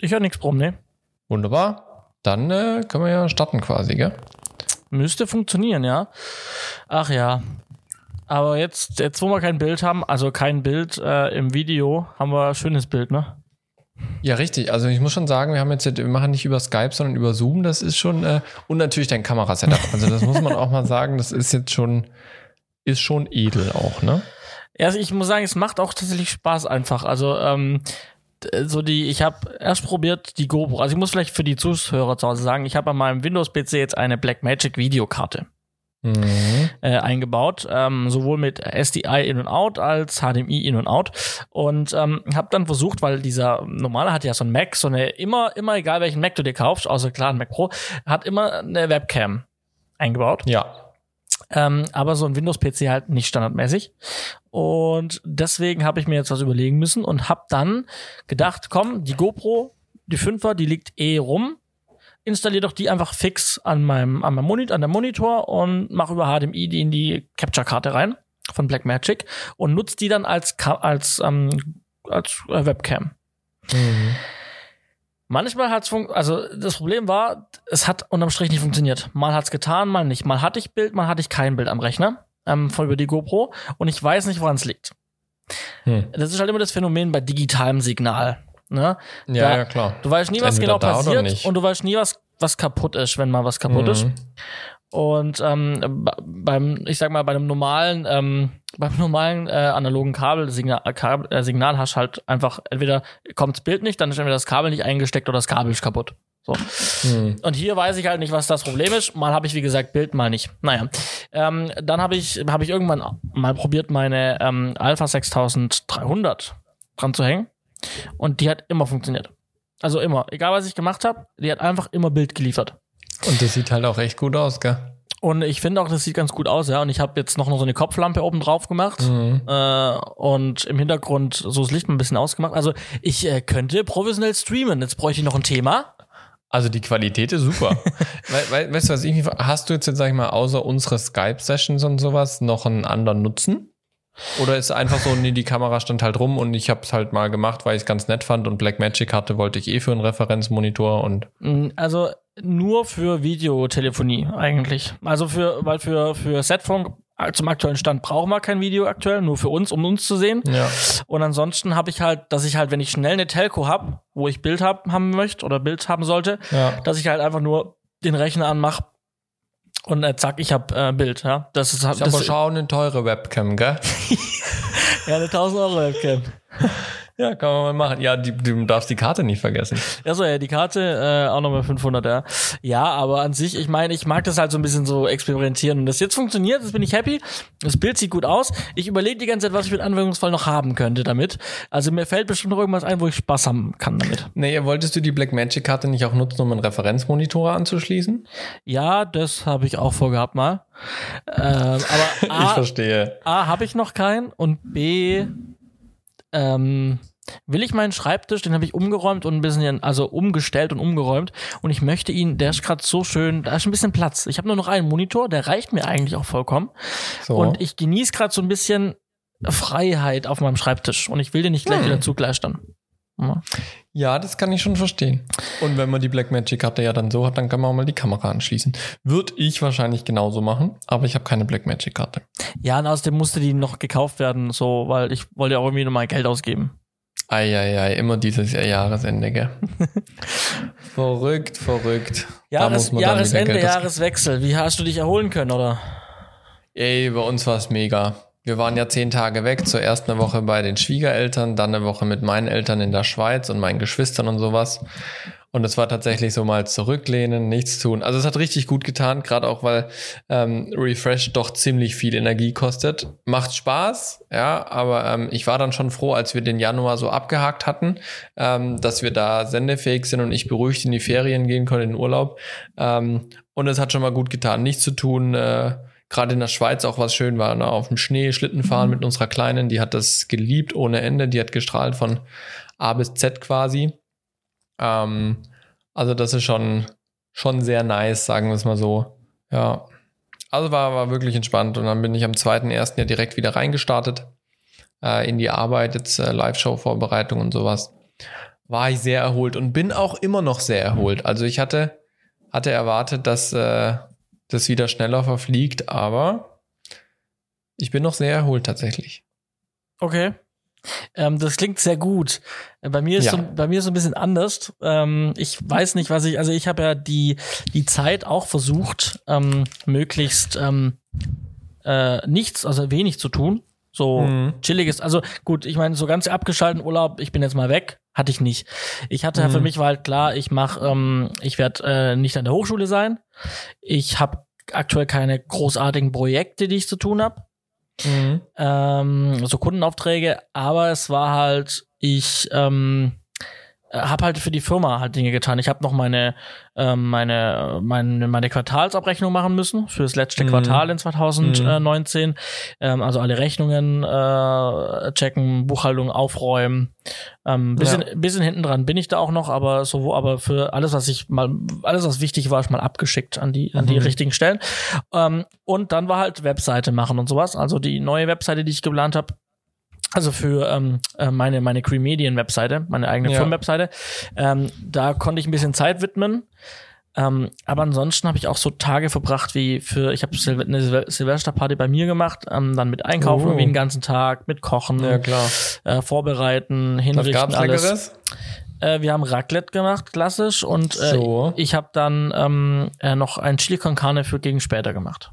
Ich höre nichts Brumm, ne? Wunderbar. Dann äh, können wir ja starten quasi, gell? Müsste funktionieren, ja. Ach ja. Aber jetzt, jetzt wo wir kein Bild haben, also kein Bild äh, im Video, haben wir ein schönes Bild, ne? Ja, richtig. Also ich muss schon sagen, wir haben jetzt, wir machen nicht über Skype, sondern über Zoom. Das ist schon, äh, und natürlich dein Kamerasetup. Also das muss man auch mal sagen, das ist jetzt schon, ist schon edel auch, ne? Ja, also ich muss sagen, es macht auch tatsächlich Spaß einfach. Also ähm, so die, ich habe erst probiert die GoPro. Also ich muss vielleicht für die Zuhörer zu Hause sagen, ich habe an meinem Windows-PC jetzt eine Blackmagic Videokarte. Mhm. Äh, eingebaut, ähm, sowohl mit SDI in und out als HDMI in und out und ähm, habe dann versucht, weil dieser normale hat ja so ein Mac, so eine immer immer egal welchen Mac du dir kaufst, außer klar ein Mac Pro, hat immer eine Webcam eingebaut. Ja. Ähm, aber so ein Windows-PC halt nicht standardmäßig. Und deswegen habe ich mir jetzt was überlegen müssen und habe dann gedacht, komm, die GoPro, die 5er, die liegt eh rum. Installiere doch die einfach fix an meinem, an meinem Monitor, an der Monitor und mach über HDMI die in die Capture-Karte rein von Blackmagic und nutze die dann als, als, ähm, als äh, Webcam. Mhm. Manchmal hat's fun also das Problem war, es hat unterm Strich nicht funktioniert. Mal hat's getan, mal nicht. Mal hatte ich Bild, mal hatte ich kein Bild am Rechner ähm, von über die GoPro und ich weiß nicht, woran es liegt. Hm. Das ist halt immer das Phänomen bei digitalem Signal. Ne? Ja, da, ja, klar. Du weißt nie, was genau passiert und du weißt nie, was, was kaputt ist, wenn mal was kaputt mhm. ist. Und ähm, beim, ich sag mal, bei einem normalen, ähm, beim normalen äh, analogen Kabelsignal äh, Kabel, äh, Signal hast halt einfach entweder kommt das Bild nicht, dann ist entweder das Kabel nicht eingesteckt oder das Kabel ist kaputt. So. Hm. Und hier weiß ich halt nicht, was das Problem ist. Mal habe ich, wie gesagt, Bild, mal nicht. Naja. Ähm, dann habe ich, hab ich irgendwann mal probiert, meine ähm, Alpha 6300 dran zu hängen. Und die hat immer funktioniert. Also immer. Egal, was ich gemacht habe, die hat einfach immer Bild geliefert. Und das sieht halt auch echt gut aus, gell? Und ich finde auch, das sieht ganz gut aus, ja. Und ich habe jetzt noch, so eine Kopflampe oben drauf gemacht mhm. äh, und im Hintergrund so das Licht mal ein bisschen ausgemacht. Also ich äh, könnte professionell streamen. Jetzt bräuchte ich noch ein Thema. Also die Qualität ist super. we we weißt du was, ich, hast du jetzt, jetzt, sag ich mal, außer unsere Skype-Sessions und sowas noch einen anderen Nutzen? Oder ist einfach so, nee, die Kamera stand halt rum und ich habe es halt mal gemacht, weil ich es ganz nett fand und Blackmagic hatte, wollte ich eh für einen Referenzmonitor und. Mm, also nur für Videotelefonie eigentlich. Also für, weil für, für Setfunk zum aktuellen Stand brauchen wir kein Video aktuell, nur für uns, um uns zu sehen. Ja. Und ansonsten habe ich halt, dass ich halt, wenn ich schnell eine Telco habe, wo ich Bild hab, haben möchte oder Bild haben sollte, ja. dass ich halt einfach nur den Rechner anmache und äh, zack, ich habe äh, Bild. Ja, das ist, das, aber schau eine teure Webcam, gell? ja, eine 1000 Euro Webcam. Ja, kann man mal machen. Ja, die, du darfst die Karte nicht vergessen. Achso, ja, die Karte äh, auch nochmal 500, ja. Ja, aber an sich, ich meine, ich mag das halt so ein bisschen so experimentieren. Und das jetzt funktioniert, das bin ich happy. Das Bild sieht gut aus. Ich überlege die ganze Zeit, was ich mit Anwendungsfall noch haben könnte damit. Also mir fällt bestimmt noch irgendwas ein, wo ich Spaß haben kann damit. Nee, wolltest du die Blackmagic-Karte nicht auch nutzen, um einen Referenzmonitor anzuschließen? Ja, das habe ich auch vorgehabt mal. Ähm, aber A, ich verstehe. A, habe ich noch keinen und B, ähm, will ich meinen Schreibtisch, den habe ich umgeräumt und ein bisschen, also umgestellt und umgeräumt und ich möchte ihn, der ist gerade so schön, da ist ein bisschen Platz. Ich habe nur noch einen Monitor, der reicht mir eigentlich auch vollkommen. So. Und ich genieße gerade so ein bisschen Freiheit auf meinem Schreibtisch und ich will den nicht gleich hm. wieder zugleistern. Ja. das kann ich schon verstehen. Und wenn man die Blackmagic-Karte ja dann so hat, dann kann man auch mal die Kamera anschließen. Würde ich wahrscheinlich genauso machen, aber ich habe keine Blackmagic-Karte. Ja, und außerdem musste die noch gekauft werden, so, weil ich wollte ja auch irgendwie nochmal Geld ausgeben. Eieiei, immer dieses Jahresende, gell? verrückt, verrückt. Jahres, Jahresende, Jahreswechsel. Wie hast du dich erholen können, oder? Ey, bei uns war es mega. Wir waren ja zehn Tage weg, zuerst eine Woche bei den Schwiegereltern, dann eine Woche mit meinen Eltern in der Schweiz und meinen Geschwistern und sowas. Und es war tatsächlich so mal zurücklehnen, nichts tun. Also es hat richtig gut getan, gerade auch weil ähm, Refresh doch ziemlich viel Energie kostet. Macht Spaß, ja, aber ähm, ich war dann schon froh, als wir den Januar so abgehakt hatten, ähm, dass wir da sendefähig sind und ich beruhigt in die Ferien gehen konnte, in den Urlaub. Ähm, und es hat schon mal gut getan, nichts zu tun. Äh, gerade in der Schweiz auch was schön war, ne? auf dem Schnee Schlitten fahren mhm. mit unserer Kleinen, die hat das geliebt ohne Ende, die hat gestrahlt von A bis Z quasi. Ähm, also das ist schon, schon sehr nice, sagen wir es mal so. Ja. Also war, war wirklich entspannt und dann bin ich am 2.1. ja direkt wieder reingestartet äh, in die Arbeit, jetzt äh, Live-Show-Vorbereitung und sowas. war ich sehr erholt und bin auch immer noch sehr erholt. Also ich hatte, hatte erwartet, dass äh, das wieder schneller verfliegt, aber ich bin noch sehr erholt tatsächlich. Okay. Ähm, das klingt sehr gut. Bei mir ist Ja. so, bei mir ist so ein bisschen anders. Ähm, ich weiß nicht, was ich, also ich habe ja die, die Zeit auch versucht, ähm, möglichst ähm, äh, nichts, also wenig zu tun. So Mhm. chilliges, also gut, ich meine, so ganz abgeschalten Urlaub, ich bin jetzt mal weg, hatte ich nicht. Ich hatte ja für Mhm. mich war halt klar, ich mache, ähm, ich werde äh, nicht an der Hochschule sein. Ich habe aktuell keine großartigen Projekte, die ich zu tun habe Mhm. ähm, so Kundenaufträge, aber es war halt, ich ähm, habe halt für die Firma halt Dinge getan. Ich habe noch meine, ähm, meine, meine, meine Quartalsabrechnung machen müssen für das letzte Mhm. Quartal in 2019. Ähm, also alle Rechnungen äh, checken, Buchhaltung aufräumen. Ähm, bisschen, bisschen hinten dran bin ich da auch noch, aber so, aber für alles, was ich mal, alles, was wichtig war, ist mal abgeschickt an die, an die Mhm. richtigen Stellen. Ähm, und dann war halt Webseite machen und sowas. Also die neue Webseite, die ich geplant habe, also für ähm, äh, meine meine Cream Medien Webseite, meine eigene Ja. Firmenwebseite, ähm, da konnte ich ein bisschen Zeit widmen. Ähm, aber ansonsten habe ich auch so Tage verbracht wie für, ich habe Silve eine Silve Silvesterparty bei mir gemacht, ähm, dann mit Einkaufen Oh. irgendwie den ganzen Tag, mit Kochen, Ja, äh, vorbereiten, Was hinrichten, gab's alles. Leckeres? Äh, wir haben Raclette gemacht, klassisch, und äh, So. ich habe dann ähm, äh, noch ein Chili con Carne für gegen später gemacht.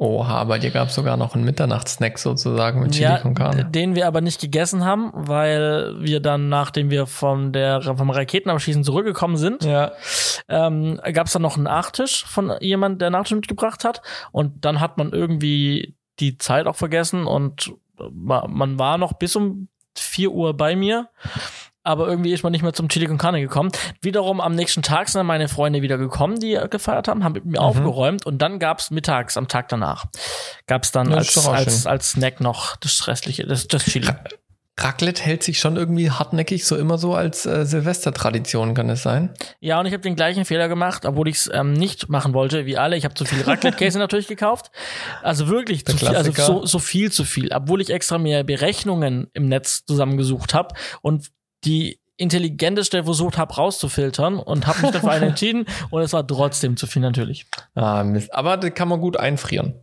Oha, bei dir gab es sogar noch einen Mitternachtssnack sozusagen mit Chili con Carne. den wir aber nicht gegessen haben, weil wir dann, nachdem wir von der, vom Raketenabschießen zurückgekommen sind, Ja. ähm, gab es dann noch einen Nachtisch von jemand, der Nachtisch mitgebracht hat. Und dann hat man irgendwie die Zeit auch vergessen und ma- man war noch bis um 4 Uhr bei mir. Aber irgendwie ist man nicht mehr zum Chili con Carne gekommen. Wiederum am nächsten Tag sind dann meine Freunde wieder gekommen, die gefeiert haben, haben mit mir aufgeräumt und dann gab's mittags am Tag danach gab's dann als, als, als Snack noch das restliche, das, das Chili. Raclette hält sich schon irgendwie hartnäckig so immer so als äh, Silvestertradition, kann es sein? Ja, und ich habe den gleichen Fehler gemacht, obwohl ich es ähm, nicht machen wollte wie alle. Ich habe zu viel Raclette-Käse natürlich gekauft. Also wirklich zu viel, also so, so viel zu viel. Obwohl ich extra mir Berechnungen im Netz zusammengesucht habe und die intelligenteste versucht habe rauszufiltern und habe mich dann für eine entschieden und es war trotzdem zu viel natürlich. Ah, Mist. Aber das kann man gut einfrieren.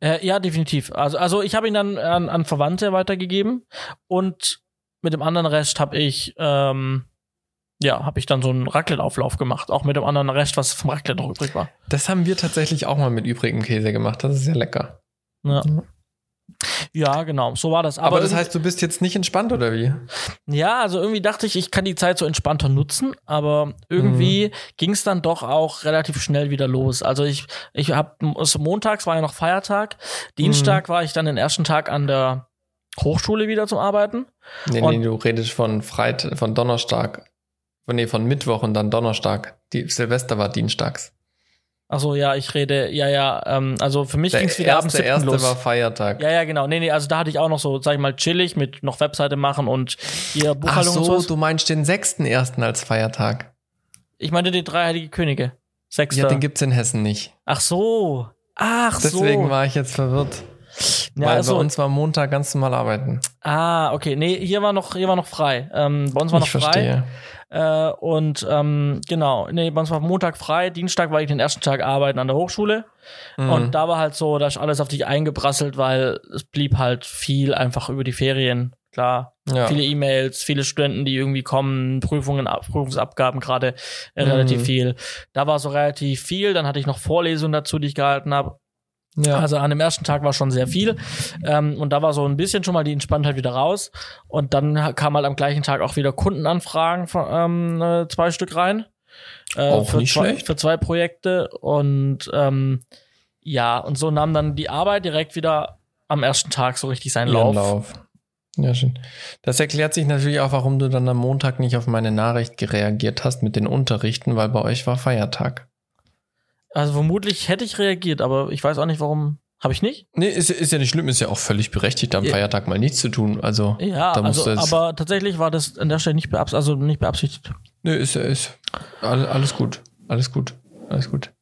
Äh, ja, definitiv. Also, also ich habe ihn dann an, an Verwandte weitergegeben und mit dem anderen Rest habe ich ähm, ja, habe ich dann so einen Raclette-Auflauf gemacht, auch mit dem anderen Rest, was vom Raclette noch übrig war. Das haben wir tatsächlich auch mal mit übrigem Käse gemacht. Das ist sehr lecker. Ja. Ja, genau, so war das. Aber, Aber, das heißt, du bist jetzt nicht entspannt oder wie? ja, also irgendwie dachte ich, ich kann die Zeit so entspannter nutzen, aber irgendwie Mhm. ging es dann doch auch relativ schnell wieder los. Also ich, ich habe, also montags war ja noch Feiertag, Dienstag Mhm. war ich dann den ersten Tag an der Hochschule wieder zum Arbeiten. Nee, Und- nee, du redest von Freitag, von Donnerstag. Von, nee, von Mittwoch und dann Donnerstag. Die Silvester war dienstags. Also ja, ich rede, ja, ja, ähm, also für mich Der ging es wieder ab dem erste, 7. erste los. war Feiertag. ja, ja, genau. Nee, nee, also da hatte ich auch noch so, sag ich mal, chillig mit noch Webseite machen und hier Ach Buchhaltung und so, sowas. du meinst den sechsten ersten als Feiertag. Ich meinte die drei heilige Könige. Sechster. Ja, den gibt's in Hessen nicht. Ach so. Ach Deswegen so. war ich jetzt verwirrt. Ja, weil also, bei uns war Montag ganz normal arbeiten. Ah, okay. Nee, hier war noch, hier war noch frei. Ähm, bei uns war noch ich verstehe. frei. Äh, und ähm, genau, nee, bei uns war Montag frei, Dienstag war ich den ersten Tag arbeiten an der Hochschule. Mhm. Und da war halt so, da ist alles auf dich eingeprasselt, weil es blieb halt viel einfach über die Ferien. Klar, Ja. viele E-Mails, viele Studenten, die irgendwie kommen, Prüfungen, Ab- Prüfungsabgaben gerade äh, Mhm. relativ viel. Da war so relativ viel. Dann hatte ich noch Vorlesungen dazu, die ich gehalten habe. Ja. Also an dem ersten Tag war schon sehr viel. Ähm, und da war so ein bisschen schon mal die Entspanntheit wieder raus. Und dann kam halt am gleichen Tag auch wieder Kundenanfragen von ähm, äh, zwei Stück rein. Äh, Auch für nicht zwei, schlecht. Für zwei Projekte. Und ähm, ja, und so nahm dann die Arbeit direkt wieder am ersten Tag so richtig seinen Lauf. Lauf. Ja, schön. Das erklärt sich natürlich auch, warum du dann am Montag nicht auf meine Nachricht reagiert hast mit den Unterrichten, weil bei euch war Feiertag. Also vermutlich hätte ich reagiert, aber ich weiß auch nicht, warum. Habe ich nicht? Nee, ist, ist ja nicht schlimm, ist ja auch völlig berechtigt, am Ja. Feiertag mal nichts zu tun. Also, Ja, da musst also, aber tatsächlich war das an der Stelle nicht, beabs also nicht beabsichtigt. nee, ist, ist all- alles gut. Alles gut. Alles gut.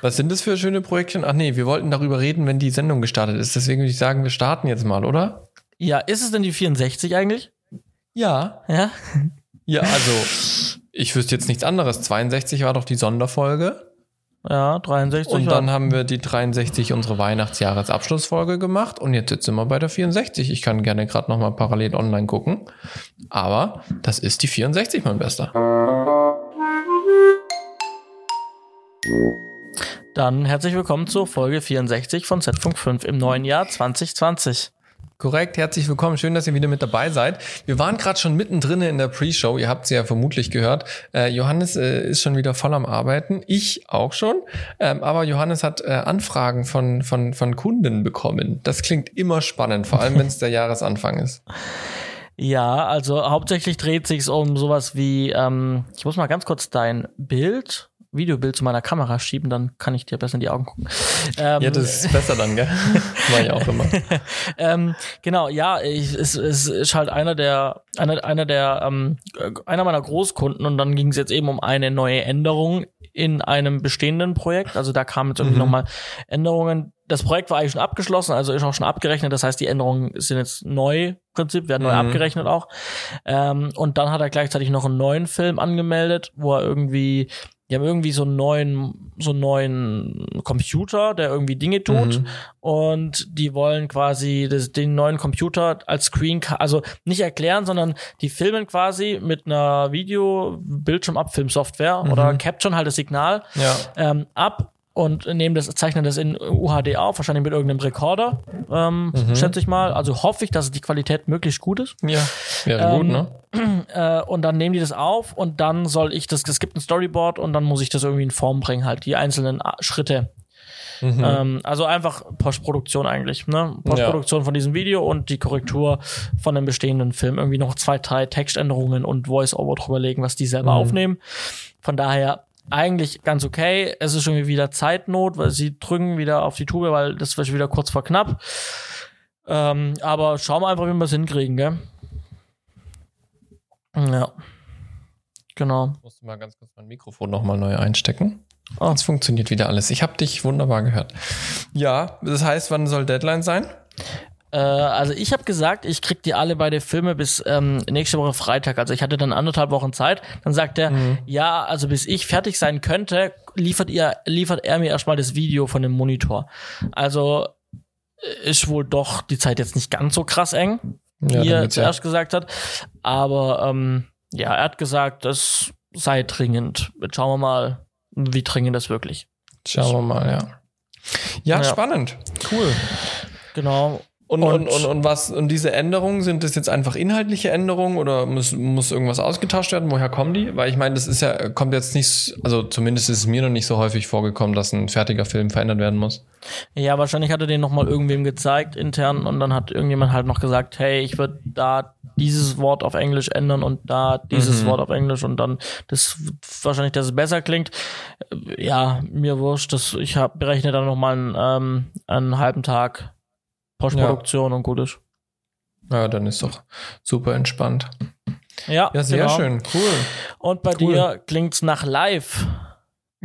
Was sind das für schöne Projektchen? Ach nee, wir wollten darüber reden, wenn die Sendung gestartet ist. Deswegen würde ich sagen, wir starten jetzt mal, oder? Ja, ist es denn die 64 eigentlich? Ja. Ja. Ja, also ich wüsste jetzt nichts anderes. 62 war doch die Sonderfolge. Ja, 63. Und dann haben wir die 63 unsere Weihnachtsjahresabschlussfolge gemacht und jetzt sitzen wir bei der 64. Ich kann gerne gerade noch mal parallel online gucken, aber das ist die 64, mein Bester. Dann herzlich willkommen zur Folge 64 von Z-Funk 5 im neuen Jahr 2020. Korrekt, herzlich willkommen. Schön, dass ihr wieder mit dabei seid. Wir waren gerade schon mittendrin in der Pre-Show. Ihr habt sie ja vermutlich gehört. Äh, Johannes äh, ist schon wieder voll am Arbeiten. Ich auch schon. Ähm, aber Johannes hat äh, Anfragen von, von, von Kunden bekommen. Das klingt immer spannend, vor allem wenn es der Jahresanfang ist. Ja, also hauptsächlich dreht sich um sowas wie, ähm, ich muss mal ganz kurz dein Bild, Videobild zu meiner Kamera schieben, dann kann ich dir besser in die Augen gucken. Ähm, Ja, das ist besser dann, gell? Mach ich auch immer. ähm, genau, ja, ich, es, es ist halt einer der, einer, einer der, ähm, einer meiner Großkunden und dann ging es jetzt eben um eine neue Änderung in einem bestehenden Projekt. Also da kamen jetzt irgendwie Mhm. nochmal Änderungen. Das Projekt war eigentlich schon abgeschlossen, also ist auch schon abgerechnet. Das heißt, die Änderungen sind jetzt neu, im Prinzip, werden neu Mhm. abgerechnet auch. Ähm, und dann hat er gleichzeitig noch einen neuen Film angemeldet, wo er irgendwie, die haben irgendwie so einen neuen, so einen neuen Computer, der irgendwie Dinge tut Mhm. und die wollen quasi das, den neuen Computer als Screen, also nicht erklären, sondern die filmen quasi mit einer Video-Bildschirmabfilmsoftware oder capturen halt das Signal Ja. ähm, ab und nehmen das, zeichnen das in UHD auf, wahrscheinlich mit irgendeinem Rekorder, ähm, schätze ich mal. Also hoffe ich, dass die Qualität möglichst gut ist. Ja. Wäre gut, Ähm, ne? Äh, und dann nehmen die das auf und dann soll ich das, es gibt ein Storyboard und dann muss ich das irgendwie in Form bringen, halt die einzelnen Schritte. Mhm. Ähm, also einfach Postproduktion eigentlich, ne? Postproduktion von diesem Video und die Korrektur von dem bestehenden Film. Irgendwie noch zwei, drei Textänderungen und Voice-Over drüberlegen, was die selber Mhm. aufnehmen. Von daher eigentlich ganz okay. Es ist schon wieder Zeitnot, weil sie drücken wieder auf die Tube, weil das wird wieder kurz vor knapp. Ähm, aber schauen wir einfach, wie wir es hinkriegen, gell? Ja. Genau. Ich musste mal ganz kurz mein Mikrofon nochmal neu einstecken. Oh. Jetzt funktioniert wieder alles. Ich habe dich wunderbar gehört. Ja, das heißt, wann soll Deadline sein? Äh, also ich habe gesagt, ich krieg die alle beide Filme bis ähm, nächste Woche Freitag. Also ich hatte dann anderthalb Wochen Zeit. Dann sagt er, ja, also bis ich fertig sein könnte, liefert ihr, liefert er mir erstmal das Video von dem Monitor. Also äh, ist wohl doch die Zeit jetzt nicht ganz so krass eng, Ja, wie er wird's ja- zuerst gesagt hat. Aber ähm, ja, er hat gesagt, es sei dringend. Jetzt schauen wir mal, wie dringend das wirklich. Schauen wir mal, ja. Ja, Ja. spannend. Cool. Genau. Und, Und- und, und, was, und diese Änderungen, sind das jetzt einfach inhaltliche Änderungen oder muss, muss irgendwas ausgetauscht werden? Woher kommen die? Weil ich meine, das ist ja, kommt jetzt nicht, also zumindest ist es mir noch nicht so häufig vorgekommen, dass ein fertiger Film verändert werden muss. Ja, wahrscheinlich hat er den nochmal irgendwem gezeigt intern und dann hat irgendjemand halt noch gesagt, hey, ich würde da dieses Wort auf Englisch ändern und da dieses Mhm. Wort auf Englisch und dann das wahrscheinlich, dass es besser klingt. Ja, mir wurscht, das, ich hab, berechne dann nochmal einen, ähm, einen halben Tag Postproduktion und gut ist. Ja, dann ist doch super entspannt. Ja, Ja, sehr genau. schön. Cool. Und bei Cool. dir klingt's nach live.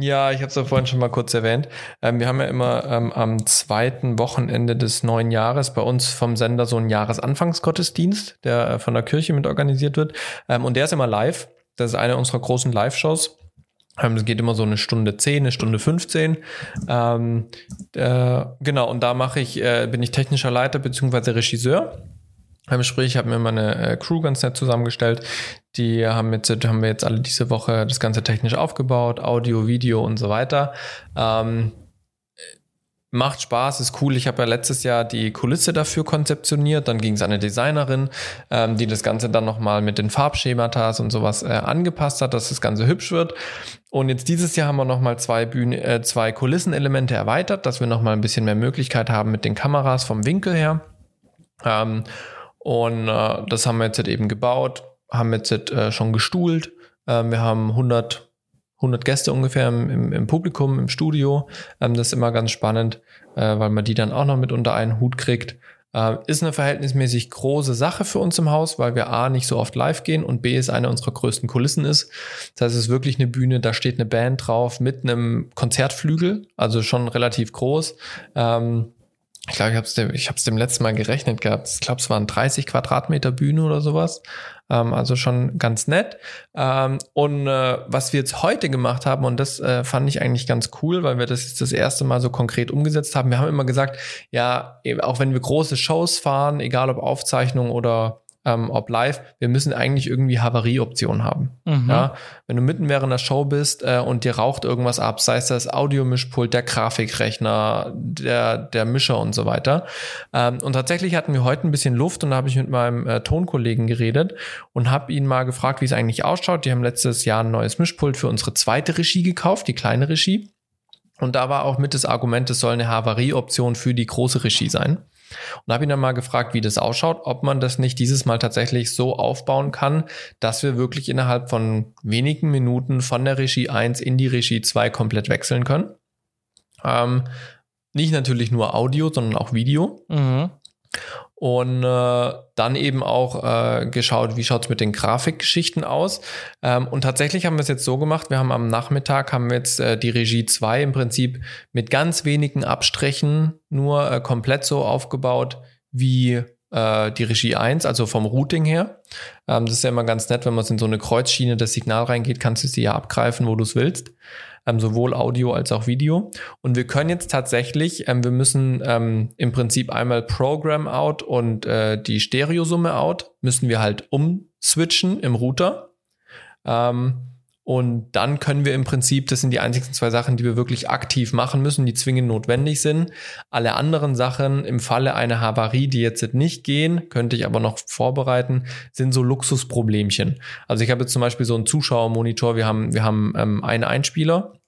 Ja, ich habe es ja vorhin schon mal kurz erwähnt. Ähm, wir haben ja immer ähm, am zweiten Wochenende des neuen Jahres bei uns vom Sender so einen Jahresanfangsgottesdienst, der äh, von der Kirche mit organisiert wird. Ähm, und der ist immer live. Das ist eine unserer großen Live-Shows. Ähm, Es geht immer so eine Stunde 10, eine Stunde 15. Ähm, äh, genau, und da mache ich, äh, bin ich technischer Leiter beziehungsweise Regisseur. Ähm, Sprich, ich habe mir meine äh, Crew ganz nett zusammengestellt. Die haben jetzt, haben wir jetzt alle diese Woche das Ganze technisch aufgebaut, Audio, Video und so weiter. Ähm, macht Spaß, ist cool. Ich habe ja letztes Jahr die Kulisse dafür konzeptioniert. Dann ging es an eine Designerin, ähm, die das Ganze dann nochmal mit den Farbschematas und sowas äh, angepasst hat, dass das Ganze hübsch wird. Und jetzt dieses Jahr haben wir nochmal zwei äh, zwei Kulissenelemente erweitert, dass wir nochmal ein bisschen mehr Möglichkeit haben mit den Kameras vom Winkel her. Ähm, und äh, das haben wir jetzt eben gebaut, haben jetzt äh, schon gestuhlt. Ähm, wir haben 100, 100 Gäste ungefähr im, im, im Publikum, im Studio. Ähm, das ist immer ganz spannend, äh, weil man die dann auch noch mit unter einen Hut kriegt. Äh, ist eine verhältnismäßig große Sache für uns im Haus, weil wir A nicht so oft live gehen und B ist eine unserer größten Kulissen ist. Das heißt, es ist wirklich eine Bühne, da steht eine Band drauf mit einem Konzertflügel, also schon relativ groß. Ähm, ich glaube, ich habe es dem, ich hab's dem letzten Mal gerechnet gehabt. Ich glaube, es waren 30 Quadratmeter Bühne oder sowas. Ähm, also schon ganz nett. Ähm, und äh, was wir jetzt heute gemacht haben, und das äh, fand ich eigentlich ganz cool, weil wir das jetzt das erste Mal so konkret umgesetzt haben. Wir haben immer gesagt, ja, auch wenn wir große Shows fahren, egal ob Aufzeichnung oder ähm, ob live, wir müssen eigentlich irgendwie Havarieoptionen haben. Mhm. Ja, wenn du mitten während der Show bist äh, und dir raucht irgendwas ab, sei es das Audiomischpult, der Grafikrechner, der, der Mischer und so weiter. Ähm, und tatsächlich hatten wir heute ein bisschen Luft und da habe ich mit meinem äh, Tonkollegen geredet und habe ihn mal gefragt, wie es eigentlich ausschaut. Die haben letztes Jahr ein neues Mischpult für unsere zweite Regie gekauft, die kleine Regie. Und da war auch mit das Argument, es soll eine Havarieoption für die große Regie sein. Und habe ihn dann mal gefragt, wie das ausschaut, ob man das nicht dieses Mal tatsächlich so aufbauen kann, dass wir wirklich innerhalb von wenigen Minuten von der Regie 1 in die Regie 2 komplett wechseln können. Ähm, nicht natürlich nur Audio, sondern auch Video. Mhm und äh, dann eben auch äh, geschaut, wie schaut's mit den Grafikgeschichten aus. Ähm, und tatsächlich haben wir es jetzt so gemacht, wir haben am Nachmittag haben wir jetzt äh, die Regie 2 im Prinzip mit ganz wenigen Abstrichen nur äh, komplett so aufgebaut wie äh, die Regie 1, also vom Routing her. Ähm, das ist ja immer ganz nett, wenn man in so eine Kreuzschiene das Signal reingeht, kannst du sie ja abgreifen, wo du es willst sowohl Audio als auch Video. Und wir können jetzt tatsächlich, ähm, wir müssen ähm, im Prinzip einmal Program out und äh, die Stereosumme out müssen wir halt umswitchen im Router. Ähm, und dann können wir im Prinzip, das sind die einzigen zwei Sachen, die wir wirklich aktiv machen müssen, die zwingend notwendig sind. Alle anderen Sachen im Falle einer Havarie, die jetzt nicht gehen, könnte ich aber noch vorbereiten, sind so Luxusproblemchen. Also ich habe jetzt zum Beispiel so einen Zuschauermonitor, wir haben, wir haben ähm, einen Einspieler ähm,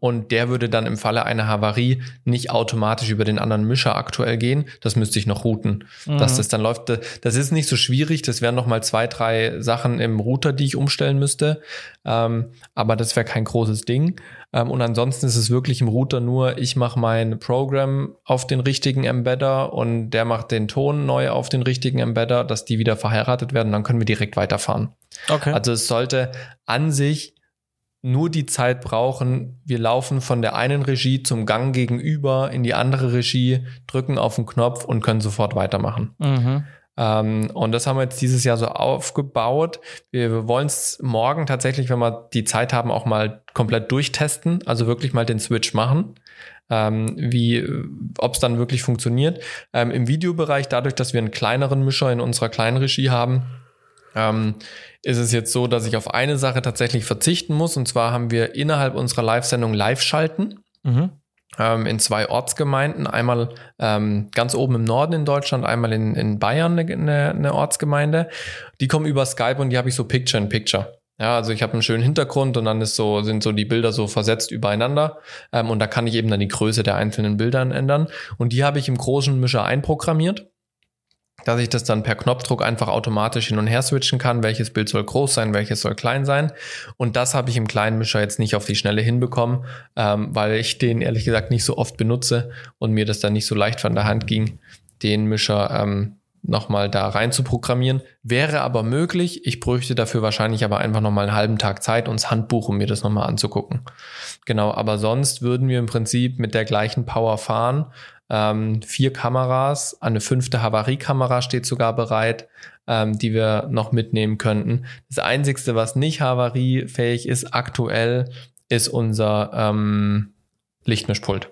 und der würde dann im Falle einer Havarie nicht automatisch über den anderen Mischer aktuell gehen. Das müsste ich noch routen, mhm. dass das dann läuft. Das ist nicht so schwierig. Das wären noch mal zwei, drei Sachen im Router, die ich umstellen müsste. Ähm, aber das wäre kein großes Ding. Ähm, und ansonsten ist es wirklich im Router nur, ich mache mein Programm auf den richtigen Embedder und der macht den Ton neu auf den richtigen Embedder, dass die wieder verheiratet werden. Dann können wir direkt weiterfahren. Okay. Also es sollte an sich nur die Zeit brauchen, wir laufen von der einen Regie zum Gang gegenüber in die andere Regie, drücken auf den Knopf und können sofort weitermachen. Mhm. Ähm, und das haben wir jetzt dieses Jahr so aufgebaut. Wir, wir wollen es morgen tatsächlich, wenn wir die Zeit haben, auch mal komplett durchtesten, also wirklich mal den Switch machen. Ähm, wie, ob es dann wirklich funktioniert. Ähm, Im Videobereich, dadurch, dass wir einen kleineren Mischer in unserer kleinen Regie haben, ähm, ist es jetzt so, dass ich auf eine Sache tatsächlich verzichten muss. Und zwar haben wir innerhalb unserer Live-Sendung Live-Schalten. Mhm. Ähm, in zwei Ortsgemeinden, einmal ähm, ganz oben im Norden in Deutschland, einmal in, in Bayern eine, eine, eine Ortsgemeinde. Die kommen über Skype und die habe ich so Picture in Picture. Ja, also ich habe einen schönen Hintergrund und dann ist so, sind so die Bilder so versetzt übereinander. Ähm, und da kann ich eben dann die Größe der einzelnen Bilder ändern. Und die habe ich im großen Mischer einprogrammiert dass ich das dann per Knopfdruck einfach automatisch hin und her switchen kann, welches Bild soll groß sein, welches soll klein sein. Und das habe ich im kleinen Mischer jetzt nicht auf die Schnelle hinbekommen, ähm, weil ich den ehrlich gesagt nicht so oft benutze und mir das dann nicht so leicht von der Hand ging, den Mischer ähm, nochmal da rein zu programmieren. Wäre aber möglich. Ich bräuchte dafür wahrscheinlich aber einfach nochmal einen halben Tag Zeit und das Handbuch, um mir das nochmal anzugucken. Genau, aber sonst würden wir im Prinzip mit der gleichen Power fahren ähm, vier Kameras, eine fünfte Havariekamera steht sogar bereit, ähm, die wir noch mitnehmen könnten. Das Einzigste, was nicht havariefähig ist aktuell, ist unser ähm, Lichtmischpult.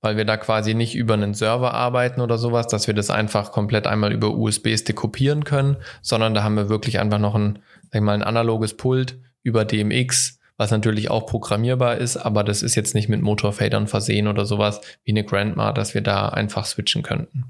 Weil wir da quasi nicht über einen Server arbeiten oder sowas, dass wir das einfach komplett einmal über USB-Stick kopieren können, sondern da haben wir wirklich einfach noch ein, sag ich mal, ein analoges Pult über DMX, was natürlich auch programmierbar ist, aber das ist jetzt nicht mit Motorfadern versehen oder sowas wie eine Grandma, dass wir da einfach switchen könnten.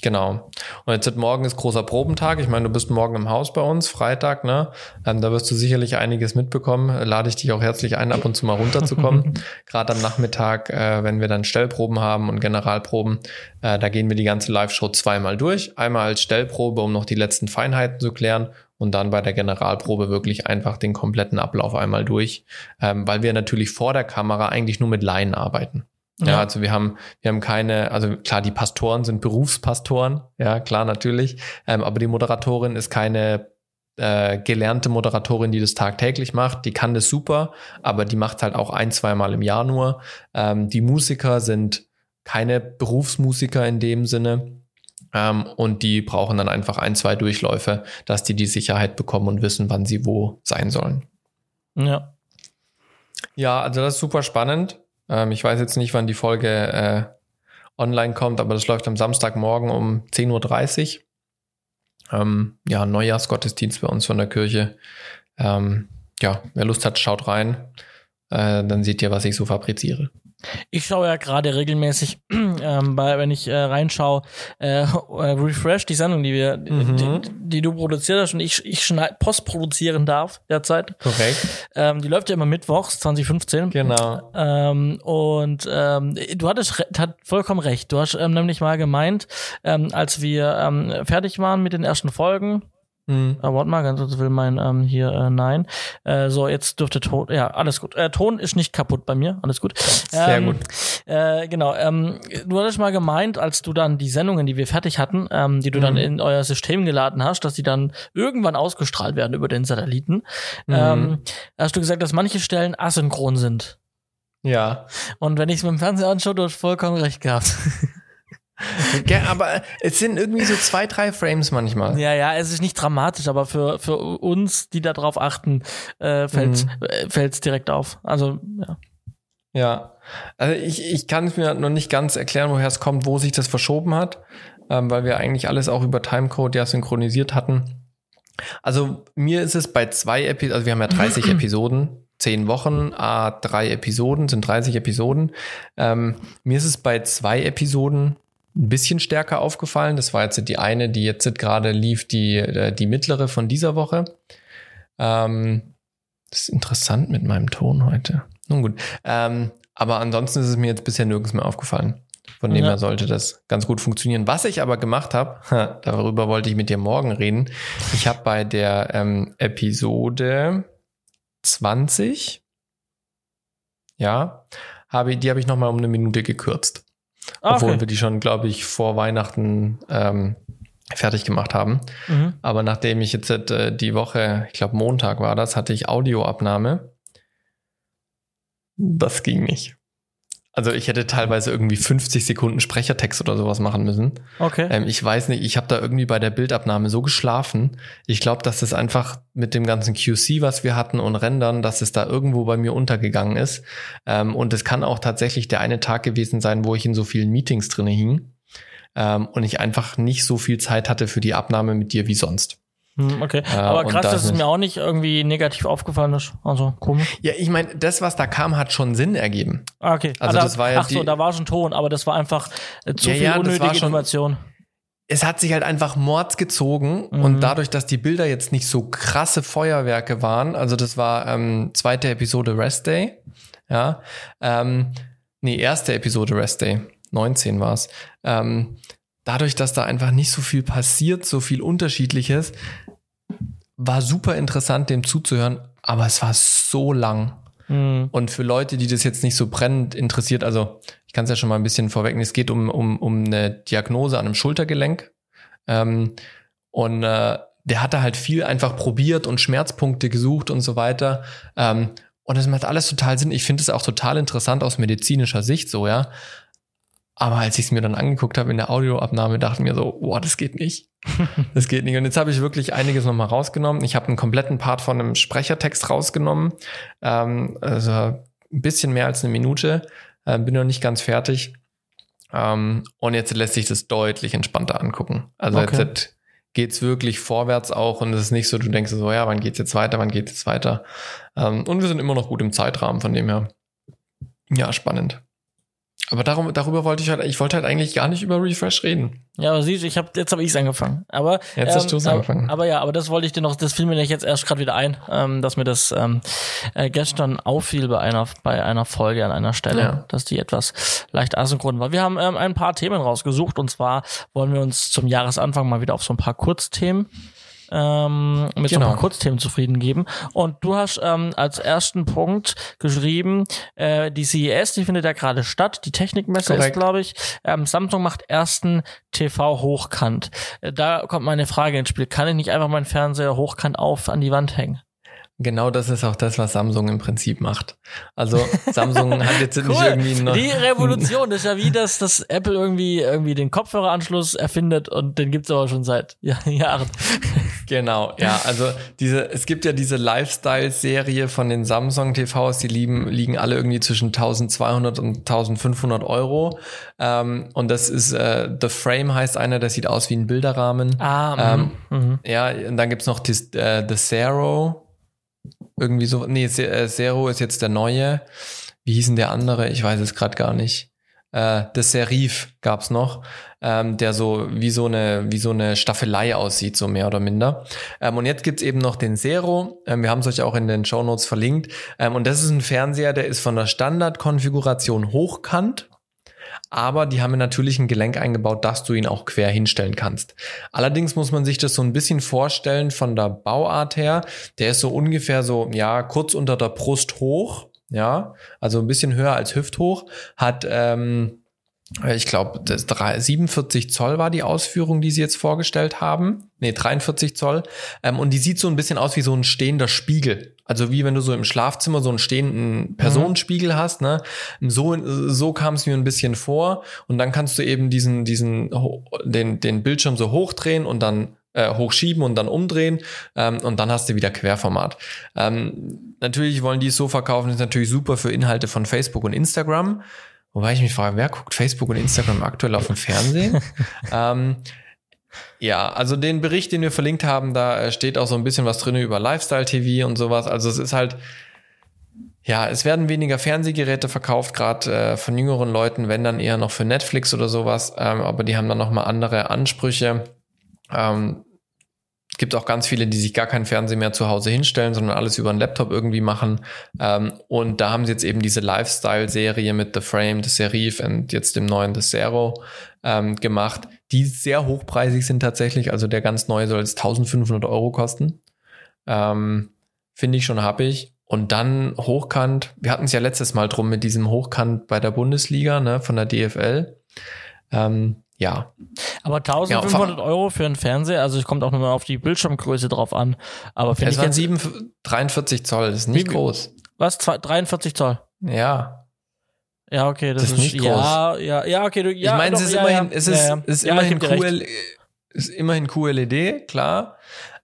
Genau. Und jetzt morgen ist großer Probentag. Ich meine, du bist morgen im Haus bei uns, Freitag, ne? Ähm, da wirst du sicherlich einiges mitbekommen. Lade ich dich auch herzlich ein, ab und zu mal runterzukommen. Gerade am Nachmittag, äh, wenn wir dann Stellproben haben und Generalproben, äh, da gehen wir die ganze Live-Show zweimal durch. Einmal als Stellprobe, um noch die letzten Feinheiten zu klären und dann bei der Generalprobe wirklich einfach den kompletten Ablauf einmal durch, ähm, weil wir natürlich vor der Kamera eigentlich nur mit Laien arbeiten. Ja. ja, also wir haben, wir haben keine, also klar, die Pastoren sind Berufspastoren, ja, klar, natürlich, ähm, aber die Moderatorin ist keine äh, gelernte Moderatorin, die das tagtäglich macht. Die kann das super, aber die macht halt auch ein, zweimal im Jahr nur. Ähm, die Musiker sind keine Berufsmusiker in dem Sinne. Ähm, und die brauchen dann einfach ein, zwei Durchläufe, dass die die Sicherheit bekommen und wissen, wann sie wo sein sollen. Ja. Ja, also das ist super spannend. Ähm, ich weiß jetzt nicht, wann die Folge äh, online kommt, aber das läuft am Samstagmorgen um 10.30 Uhr. Ähm, ja, Neujahrsgottesdienst bei uns von der Kirche. Ähm, ja, wer Lust hat, schaut rein. Äh, dann seht ihr, was ich so fabriziere. Ich schaue ja gerade regelmäßig, ähm, bei, wenn ich äh, reinschaue, äh, äh, Refresh, die Sendung, die wir, Mhm. die, die du produziert hast und ich, ich schneid, postproduzieren darf derzeit. Korrekt. Ähm, die läuft ja immer mittwochs, 2015. Genau. Ähm, und ähm, du hattest hat vollkommen recht. Du hast ähm, nämlich mal gemeint, ähm, als wir fertig waren mit den ersten Folgen, Mhm. äh, warte mal, ganz kurz will mein ähm, hier äh, nein. Äh, so, jetzt dürfte Ton, ja, alles gut. Äh, Ton ist nicht kaputt bei mir, alles gut. Sehr ähm, gut. Äh, genau, ähm, du hattest mal gemeint, als du dann die Sendungen, die wir fertig hatten, ähm, die du dann Mhm. in euer System geladen hast, dass die dann irgendwann ausgestrahlt werden über den Satelliten, Mhm. ähm, hast du gesagt, dass manche Stellen asynchron sind. Ja. Und wenn ich es mit dem Fernseher anschaue, du hast vollkommen recht gehabt. Ge- Aber es sind irgendwie so zwei, drei Frames manchmal. ja, ja, es ist nicht dramatisch, aber für, für uns, die darauf achten, äh, fällt Mhm. äh, fällt's direkt auf. Also, ja. Ja, also ich, ich kann es mir noch nicht ganz erklären, woher es kommt, wo sich das verschoben hat, ähm, weil wir eigentlich alles auch über Timecode ja synchronisiert hatten. Also mir ist es bei zwei Episoden, also wir haben ja 30 Episoden, 10 Wochen, a drei Episoden, sind 30 Episoden. Ähm, mir ist es bei zwei Episoden ein bisschen stärker aufgefallen. Das war jetzt die eine, die jetzt gerade lief, die, äh, die mittlere von dieser Woche. Ähm, das ist interessant mit meinem Ton heute. Nun gut. Ähm, aber ansonsten ist es mir jetzt bisher nirgends mehr aufgefallen. Von dem Ja. her sollte das ganz gut funktionieren. Was ich aber gemacht habe, darüber wollte ich mit dir morgen reden. Ich habe bei der ähm, Episode 20, ja, habe, die habe ich nochmal um eine Minute gekürzt. Ah, Obwohl okay. wir die schon, glaube ich, vor Weihnachten ähm, fertig gemacht haben. Mhm. Aber nachdem ich jetzt äh, die Woche, ich glaube Montag war das, hatte ich Audioabnahme. Das ging nicht. Also ich hätte teilweise irgendwie 50 Sekunden Sprechertext oder sowas machen müssen. Okay. Ähm, ich weiß nicht, ich habe da irgendwie bei der Bildabnahme so geschlafen. Ich glaube, dass das einfach mit dem ganzen QC, was wir hatten und Rendern, dass es da irgendwo bei mir untergegangen ist. Ähm, und es kann auch tatsächlich der eine Tag gewesen sein, wo ich in so vielen Meetings drinne hing ähm, und ich einfach nicht so viel Zeit hatte für die Abnahme mit dir wie sonst. Hm, Okay, Ja, aber krass, da dass es mir auch nicht irgendwie negativ aufgefallen ist. Also komisch. Ja, ich meine, das, was da kam, hat schon Sinn ergeben. Ah, okay. Also Ah, da, das war ja ach so, da war schon Ton, aber das war einfach äh, zu Ja, viel ja, das unnötige war schon- Information. Es hat sich halt einfach Mords gezogen Mhm. und dadurch, dass die Bilder jetzt nicht so krasse Feuerwerke waren, also das war ähm, zweite Episode Rest Day, ja, ähm, nee, erste Episode Rest Day, 19 war's. Ähm, dadurch, dass da einfach nicht so viel passiert, so viel Unterschiedliches, war super interessant, dem zuzuhören, aber es war so lang. Hm. Und für Leute, die das jetzt nicht so brennend interessiert, also ich kann es ja schon mal ein bisschen vorwegnehmen, es geht um, um, um eine Diagnose an einem Schultergelenk. Ähm, und äh, der hatte halt viel einfach probiert und Schmerzpunkte gesucht und so weiter. Ähm, und das macht alles total Sinn. Ich finde es auch total interessant aus medizinischer Sicht so, ja. Aber als ich es mir dann angeguckt habe in der Audioabnahme, dachte ich mir so, boah, das geht nicht. Das geht nicht. Und jetzt habe ich wirklich einiges nochmal rausgenommen. Ich habe einen kompletten Part von einem Sprechertext rausgenommen. Ähm, also ein bisschen mehr als eine Minute. Äh, bin noch nicht ganz fertig. Ähm, und jetzt lässt sich das deutlich entspannter angucken. Also Okay. jetzt geht's wirklich vorwärts auch und es ist nicht so, du denkst so, ja, wann geht's jetzt weiter, wann geht's jetzt weiter. Ähm, und wir sind immer noch gut im Zeitrahmen, von dem her. Ja, spannend. Aber darum, darüber wollte ich halt, ich wollte halt eigentlich gar nicht über Refresh reden. Ja, aber siehst du, ich hab, jetzt habe ich es angefangen. Aber Jetzt hast du's aber- angefangen. Aber ja, aber das wollte ich dir noch, das fiel mir jetzt erst gerade wieder ein, ähm, dass mir das ähm, äh, gestern auffiel bei einer bei einer Folge an einer Stelle, Ja. dass die etwas leicht asynchron war. Wir haben ähm, ein paar Themen rausgesucht und zwar wollen wir uns zum Jahresanfang mal wieder auf so ein paar Kurzthemen ähm, mit so Genau. ein paar Kurzthemen zufrieden geben. Und du hast ähm, als ersten Punkt geschrieben, äh, die CES, die findet ja gerade statt, die Technikmesse ist, Korrekt. glaube ich. Ähm, Samsung macht ersten TV hochkant. Äh, Da kommt meine Frage ins Spiel. Kann ich nicht einfach meinen Fernseher hochkant auf an die Wand hängen? Genau das ist auch das, was Samsung im Prinzip macht. Also Samsung hat jetzt Cool. nicht irgendwie noch. Die Revolution das ist ja wie das, dass Apple irgendwie irgendwie den Kopfhöreranschluss erfindet und den gibt's aber schon seit ja, Jahren. Genau, ja, also diese, es gibt ja diese Lifestyle-Serie von den Samsung TVs, die liegen, liegen alle irgendwie zwischen 1200 und 1500 Euro. Ähm, und das ist, äh, The Frame heißt einer, der sieht aus wie ein Bilderrahmen. Ah, Ähm, mhm. mhm. Ja, und dann gibt's noch das, äh, The Zero. Irgendwie so, nee, äh, Zero ist jetzt der neue. Wie hieß denn der andere? Ich weiß es gerade gar nicht. Äh, The Serif gab's noch, ähm, der so wie so eine wie so eine Staffelei aussieht, so mehr oder minder. Ähm, und jetzt gibt's eben noch den Zero. Ähm, wir haben es euch auch in den Show Notes verlinkt. Ähm, und das ist ein Fernseher, der ist von der Standardkonfiguration hochkant. Aber die haben natürlich ein Gelenk eingebaut, dass du ihn auch quer hinstellen kannst. Allerdings muss man sich das so ein bisschen vorstellen von der Bauart her. Der ist so ungefähr so, ja, kurz unter der Brust hoch. Ja, also ein bisschen höher als hüfthoch. Hat, ähm, ich glaube, das drei- 47 Zoll war die Ausführung, die sie jetzt vorgestellt haben. Nee, 43 Zoll. Ähm, und die sieht so ein bisschen aus wie so ein stehender Spiegel. Also wie wenn du so im Schlafzimmer so einen stehenden Personenspiegel hast, ne? So, so kam es mir ein bisschen vor. Und dann kannst du eben diesen, diesen, den, den Bildschirm so hochdrehen und dann äh, hochschieben und dann umdrehen ähm, und dann hast du wieder Querformat. Ähm, natürlich wollen die es so verkaufen, ist natürlich super für Inhalte von Facebook und Instagram. Wobei ich mich frage, wer guckt Facebook und Instagram aktuell auf dem Fernsehen? ähm, ja, also den Bericht, den wir verlinkt haben, da äh, steht auch so ein bisschen was drin über Lifestyle-TV und sowas. Also es ist halt, ja, es werden weniger Fernsehgeräte verkauft, gerade äh, von jüngeren Leuten, wenn dann eher noch für Netflix oder sowas. Ähm, aber die haben dann nochmal andere Ansprüche. Ähm, gibt auch ganz viele, die sich gar keinen Fernseher mehr zu Hause hinstellen, sondern alles über einen Laptop irgendwie machen. Ähm, und da haben sie jetzt eben diese Lifestyle-Serie mit The Frame, The Serif und jetzt dem neuen The Zero ähm, gemacht, die sehr hochpreisig sind tatsächlich. Also der ganz neue soll jetzt 1500 Euro kosten. Ähm, Finde ich schon happig. Und dann hochkant, wir hatten es ja letztes Mal drum mit diesem Hochkant bei der Bundesliga, ne, von der DFL. Ähm, ja, Aber 1500 Euro für einen Fernseher, also es kommt auch nochmal auf die Bildschirmgröße drauf an. Aber finde es ich waren jetzt, 7, 43 Zoll, das ist nicht Wie- groß. was, Zwei- 43 Zoll? Ja, Ja, okay, das, Das ist nicht ja, ja, ja, okay, du, ja, ich meine, es ist ja, immerhin, ja, es ist, ja, ja. ist Ja, immerhin. QL, ist immerhin QLED, klar.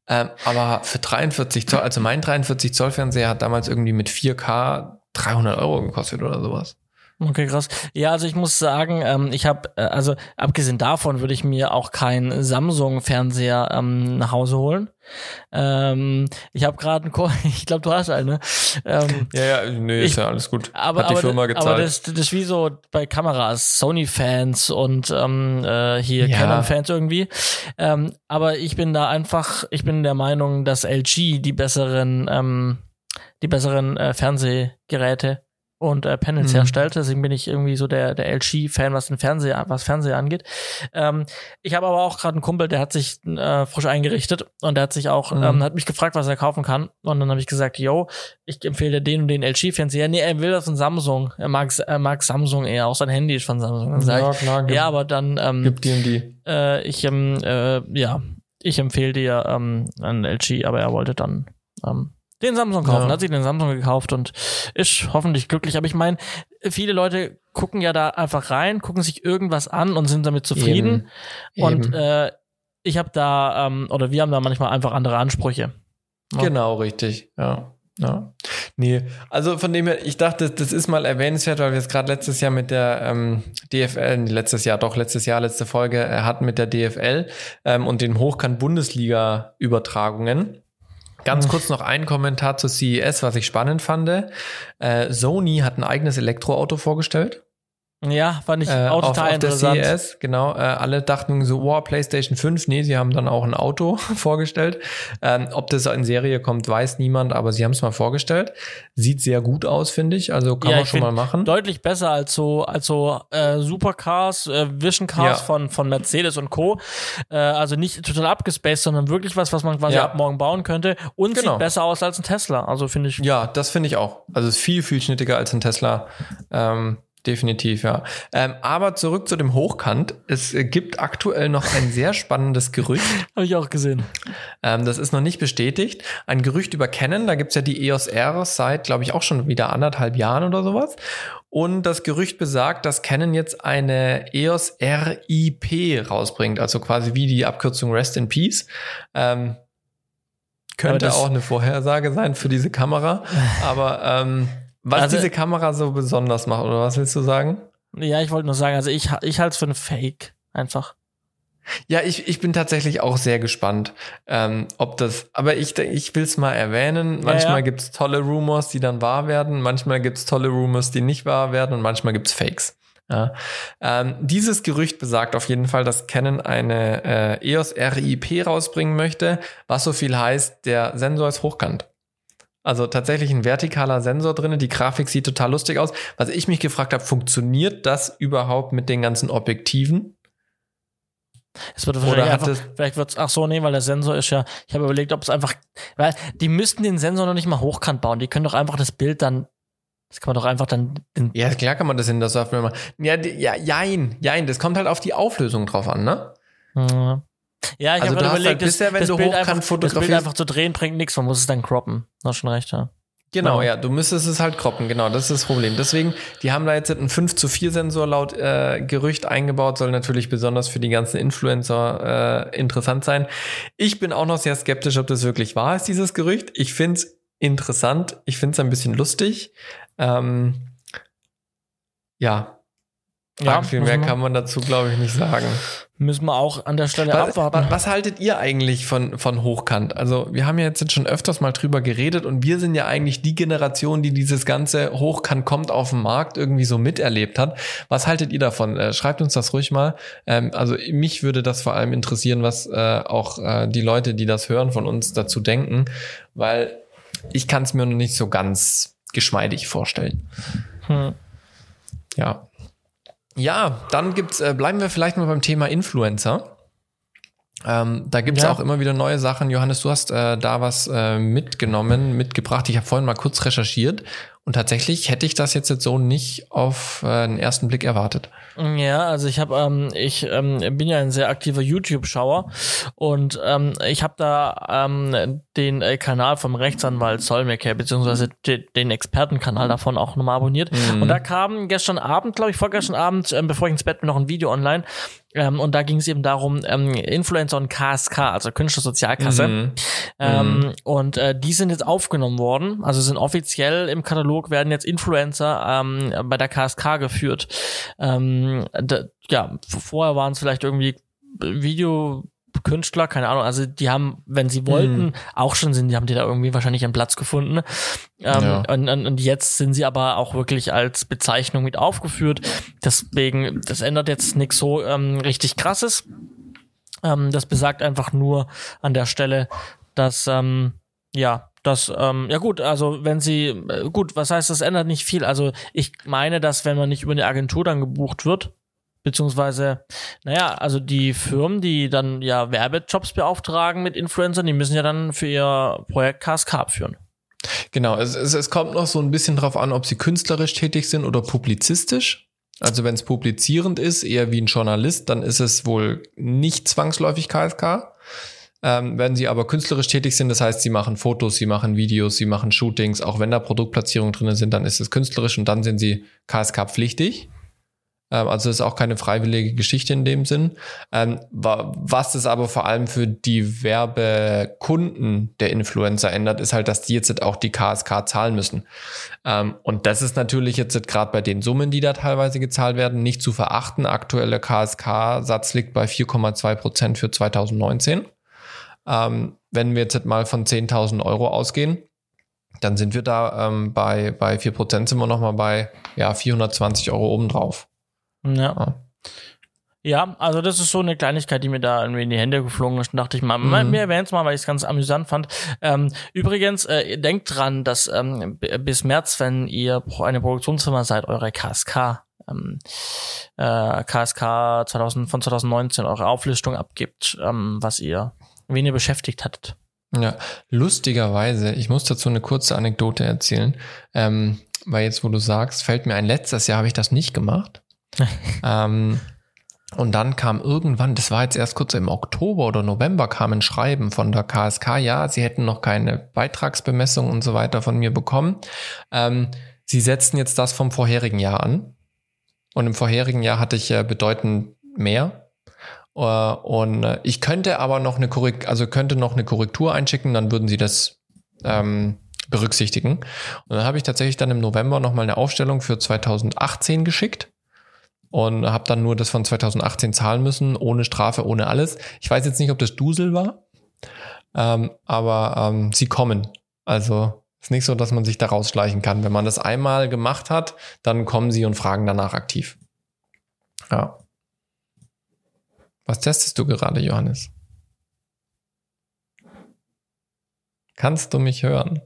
Ähm, aber für 43 Zoll, also mein 43 Zoll Fernseher hat damals irgendwie mit 4K 300 Euro gekostet oder sowas. Okay, krass. Ja, also ich muss sagen, ähm, ich habe, äh, also abgesehen davon würde ich mir auch keinen Samsung-Fernseher ähm, nach Hause holen. Ähm, ich habe gerade einen, Ko ich glaube, du hast einen, ne? Ähm, Ja, ja, nee, Ich- ist ja alles gut. aber, hat die aber, Firma gezahlt. aber das, das ist wie so bei Kameras, Sony-Fans und ähm, äh, hier Ja. Canon-Fans irgendwie. Ähm, aber ich bin da einfach, ich bin der Meinung, dass LG die besseren, ähm, die besseren äh, Fernsehgeräte und äh, Panels Mhm. herstellt. Deswegen bin ich irgendwie so der, der LG-Fan, was den Fernseher, was Fernseher angeht. Ähm, ich habe aber auch gerade einen Kumpel, der hat sich äh, frisch eingerichtet und der hat sich auch, Mhm. ähm, hat mich gefragt, was er kaufen kann. Und dann habe ich gesagt, yo, ich empfehle dir den und den LG-Fernseher. Nee, er will das von Samsung. Er mag, er mag Samsung eher. Auch sein Handy ist von Samsung. Dann sag ja, ich, klar, ja, aber dann, ähm, gibt die und die. äh, ich, ähm, äh, ja, ich empfehle dir ähm, einen LG, aber er wollte dann ähm, den Samsung kaufen. Ja. Hat sich den Samsung gekauft und ist hoffentlich glücklich. Aber ich meine, viele Leute gucken ja da einfach rein, gucken sich irgendwas an und sind damit zufrieden. Eben. Und Eben. äh, ich habe da, ähm, oder wir haben da manchmal einfach andere Ansprüche. Ja. Genau, richtig. Ja. Ja. Nee, also von dem her, ich dachte, das ist mal erwähnenswert, weil wir es gerade letztes Jahr mit der ähm, DFL, letztes Jahr, doch, letztes Jahr, letzte Folge äh, hatten mit der DFL ähm, und den Hochkant-Bundesliga-Übertragungen. Ganz Hm. kurz noch ein Kommentar zur CES, was ich spannend fand. Äh, Sony hat ein eigenes Elektroauto vorgestellt. Ja, fand ich Äh, auch auf, total auf der interessant. CES, genau. Äh, alle dachten so, wow, PlayStation 5. Nee, sie haben dann auch ein Auto vorgestellt. Ähm, ob das in Serie kommt, weiß niemand, aber sie haben es mal vorgestellt. Sieht sehr gut aus, finde ich. Also kann Ja, man schon mal machen. Deutlich besser als so, als so äh, Supercars, äh, Vision Cars Ja. von, von Mercedes und Co. Äh, also nicht total abgespaced, sondern wirklich was, was man quasi Ja. ab morgen bauen könnte. Und Genau. sieht besser aus als ein Tesla. Also finde ich. Ja, das finde ich auch. Also es ist viel, viel schnittiger als ein Tesla. Ähm, definitiv, ja. Ähm, aber zurück zu dem Hochkant. Es äh, gibt aktuell noch ein sehr spannendes Gerücht. Habe ich auch gesehen. Ähm, das ist noch nicht bestätigt. Ein Gerücht über Canon, da gibt's ja die EOS R seit, glaube ich, auch schon wieder anderthalb Jahren oder sowas. Und das Gerücht besagt, dass Canon jetzt eine EOS RIP rausbringt, also quasi wie die Abkürzung Rest in Peace. Ähm, könnte auch eine Vorhersage sein für diese Kamera. Aber ähm, was also, diese Kamera so besonders macht, oder was willst du sagen? Ja, ich wollte nur sagen, also ich, ich halte es für ein Fake, einfach. Ja, ich, ich bin tatsächlich auch sehr gespannt, ähm, ob das, aber ich, ich will es mal erwähnen. Manchmal ja, ja. gibt's tolle Rumors, die dann wahr werden, manchmal gibt's tolle Rumors, die nicht wahr werden und manchmal gibt's Fakes. Ja. Ähm, dieses Gerücht besagt auf jeden Fall, dass Canon eine äh, EOS RIP rausbringen möchte, was so viel heißt, der Sensor ist hochkant. Also tatsächlich ein vertikaler Sensor drinne. Die Grafik sieht total lustig aus. Was ich mich gefragt habe, funktioniert das überhaupt mit den ganzen Objektiven? Es wird Oder einfach, vielleicht wird's, ach so, nee, weil der Sensor ist ja, ich habe überlegt, ob es einfach, weil die müssten den Sensor noch nicht mal hochkant bauen. Die können doch einfach das Bild dann das kann man doch einfach dann. ja, klar kann man das in der Software machen. Ja, ja, jein, jein. Das kommt halt auf die Auflösung drauf an, ne? Mhm. Ja, ich also habe überlegt, halt bisher, wenn das, du Bild einfach, das Bild einfach zu drehen bringt nichts, man muss es dann croppen. Hast schon recht, ja. Genau, ja. ja, du müsstest es halt croppen, genau, das ist das Problem. Deswegen, die haben da jetzt einen 5 zu 4 Sensor laut äh, Gerücht eingebaut, soll natürlich besonders für die ganzen Influencer äh, interessant sein. Ich bin auch noch sehr skeptisch, ob das wirklich wahr ist, dieses Gerücht. Ich find's interessant, ich find's ein bisschen lustig. Ähm, ja, ja, viel mehr kann man dazu, glaube ich, nicht sagen. Müssen wir auch an der Stelle was, abwarten. Was, haltet ihr eigentlich von, von Hochkant? Also, wir haben ja jetzt schon öfters mal drüber geredet und wir sind ja eigentlich die Generation, die dieses ganze Hochkant kommt auf den Markt irgendwie so miterlebt hat. Was haltet ihr davon? Äh, schreibt uns das ruhig mal. Ähm, also, mich würde das vor allem interessieren, was äh, auch äh, die Leute, die das hören, von uns dazu denken, weil ich kann es mir noch nicht so ganz geschmeidig vorstellen. Hm. Ja. Ja, dann gibt's, äh, bleiben wir vielleicht mal beim Thema Influencer. Ähm, da gibt's ja. auch immer wieder neue Sachen. Johannes, du hast äh, da was äh, mitgenommen, mitgebracht. Ich habe vorhin mal kurz recherchiert und tatsächlich hätte ich das jetzt, jetzt so nicht auf äh, den ersten Blick erwartet. Ja, also ich habe, ähm, ich ähm, bin ja ein sehr aktiver YouTube-Schauer und ähm, ich habe da ähm, den äh, Kanal vom Rechtsanwalt Solmecke beziehungsweise de den Expertenkanal davon auch nochmal abonniert. Mhm. Und da kam gestern Abend, glaube ich, vorgestern Abend, ähm, bevor ich ins Bett bin, noch ein Video online. Ähm, und da ging es eben darum, ähm, Influencer und KSK, also Künstlersozialkasse. Mhm. Ähm, mhm. Und äh, die sind jetzt aufgenommen worden, also sind offiziell im Katalog, werden jetzt Influencer ähm, bei der KSK geführt. Ähm, da, ja, vorher waren es vielleicht irgendwie Video Künstler, keine Ahnung, also die haben, wenn sie wollten, mhm. auch schon sind, die haben die da irgendwie wahrscheinlich einen Platz gefunden. Ähm, ja. und, und, jetzt sind sie aber auch wirklich als Bezeichnung mit aufgeführt. Deswegen, das ändert jetzt nichts so ähm, richtig krasses. Ähm, das besagt einfach nur an der Stelle, dass ähm, ja, das, ähm, ja gut, also wenn sie, äh, gut, was heißt, das ändert nicht viel. Also ich meine, dass wenn man nicht über eine Agentur dann gebucht wird, beziehungsweise, naja, also die Firmen, die dann ja Werbejobs beauftragen mit Influencern, die müssen ja dann für ihr Projekt KSK abführen. Genau, es, es, es kommt noch so ein bisschen drauf an, ob sie künstlerisch tätig sind oder publizistisch. Also wenn es publizierend ist, eher wie ein Journalist, dann ist es wohl nicht zwangsläufig KSK. Ähm, wenn sie aber künstlerisch tätig sind, das heißt, sie machen Fotos, sie machen Videos, sie machen Shootings, auch wenn da Produktplatzierungen drin sind, dann ist es künstlerisch und dann sind sie KSK pflichtig. Ähm, also ist auch keine freiwillige Geschichte in dem Sinn. Ähm, was es aber vor allem für die Werbekunden der Influencer ändert, ist halt, dass die jetzt auch die KSK zahlen müssen. Ähm, und das ist natürlich jetzt gerade bei den Summen, die da teilweise gezahlt werden, nicht zu verachten. Aktueller KSK-Satz liegt bei 4,2 Prozent für 2019. wenn wir jetzt mal von 10.000 Euro ausgehen, dann sind wir da ähm, bei, bei 4% sind wir nochmal bei ja, 420 Euro obendrauf. Ja. Ja, also das ist so eine Kleinigkeit, die mir da irgendwie in die Hände geflogen ist. Und dachte ich mal, mhm. mir erwähnt es mal, weil ich es ganz amüsant fand. Ähm, übrigens, äh, denkt dran, dass ähm, bis März, wenn ihr eine Produktionsfirma seid, eure KSK, ähm, äh, KSK 2000, von 2019 eure Auflistung abgibt, ähm, was ihr, wen ihr beschäftigt hattet. Ja, lustigerweise, ich muss dazu eine kurze Anekdote erzählen. Ähm, weil jetzt, wo du sagst, fällt mir ein, letztes Jahr habe ich das nicht gemacht. ähm, und dann kam irgendwann, das war jetzt erst kurz im Oktober oder November, kam ein Schreiben von der KSK, ja, sie hätten noch keine Beitragsbemessung und so weiter von mir bekommen. Ähm, sie setzen jetzt das vom vorherigen Jahr an. Und im vorherigen Jahr hatte ich äh, bedeutend mehr. Äh, und äh, ich könnte aber noch eine Korrektur, also könnte noch eine Korrektur einschicken, dann würden sie das ähm, berücksichtigen. Und dann habe ich tatsächlich dann im November nochmal eine Aufstellung für 2018 geschickt und habe dann nur das von 2018 zahlen müssen, ohne Strafe, ohne alles. Ich weiß jetzt nicht, ob das Dusel war, ähm, aber ähm, sie kommen. Also ist nicht so, dass man sich da rausschleichen kann. Wenn man das einmal gemacht hat, dann kommen sie und fragen danach aktiv. Ja. Was testest du gerade, Johannes? Kannst du mich hören?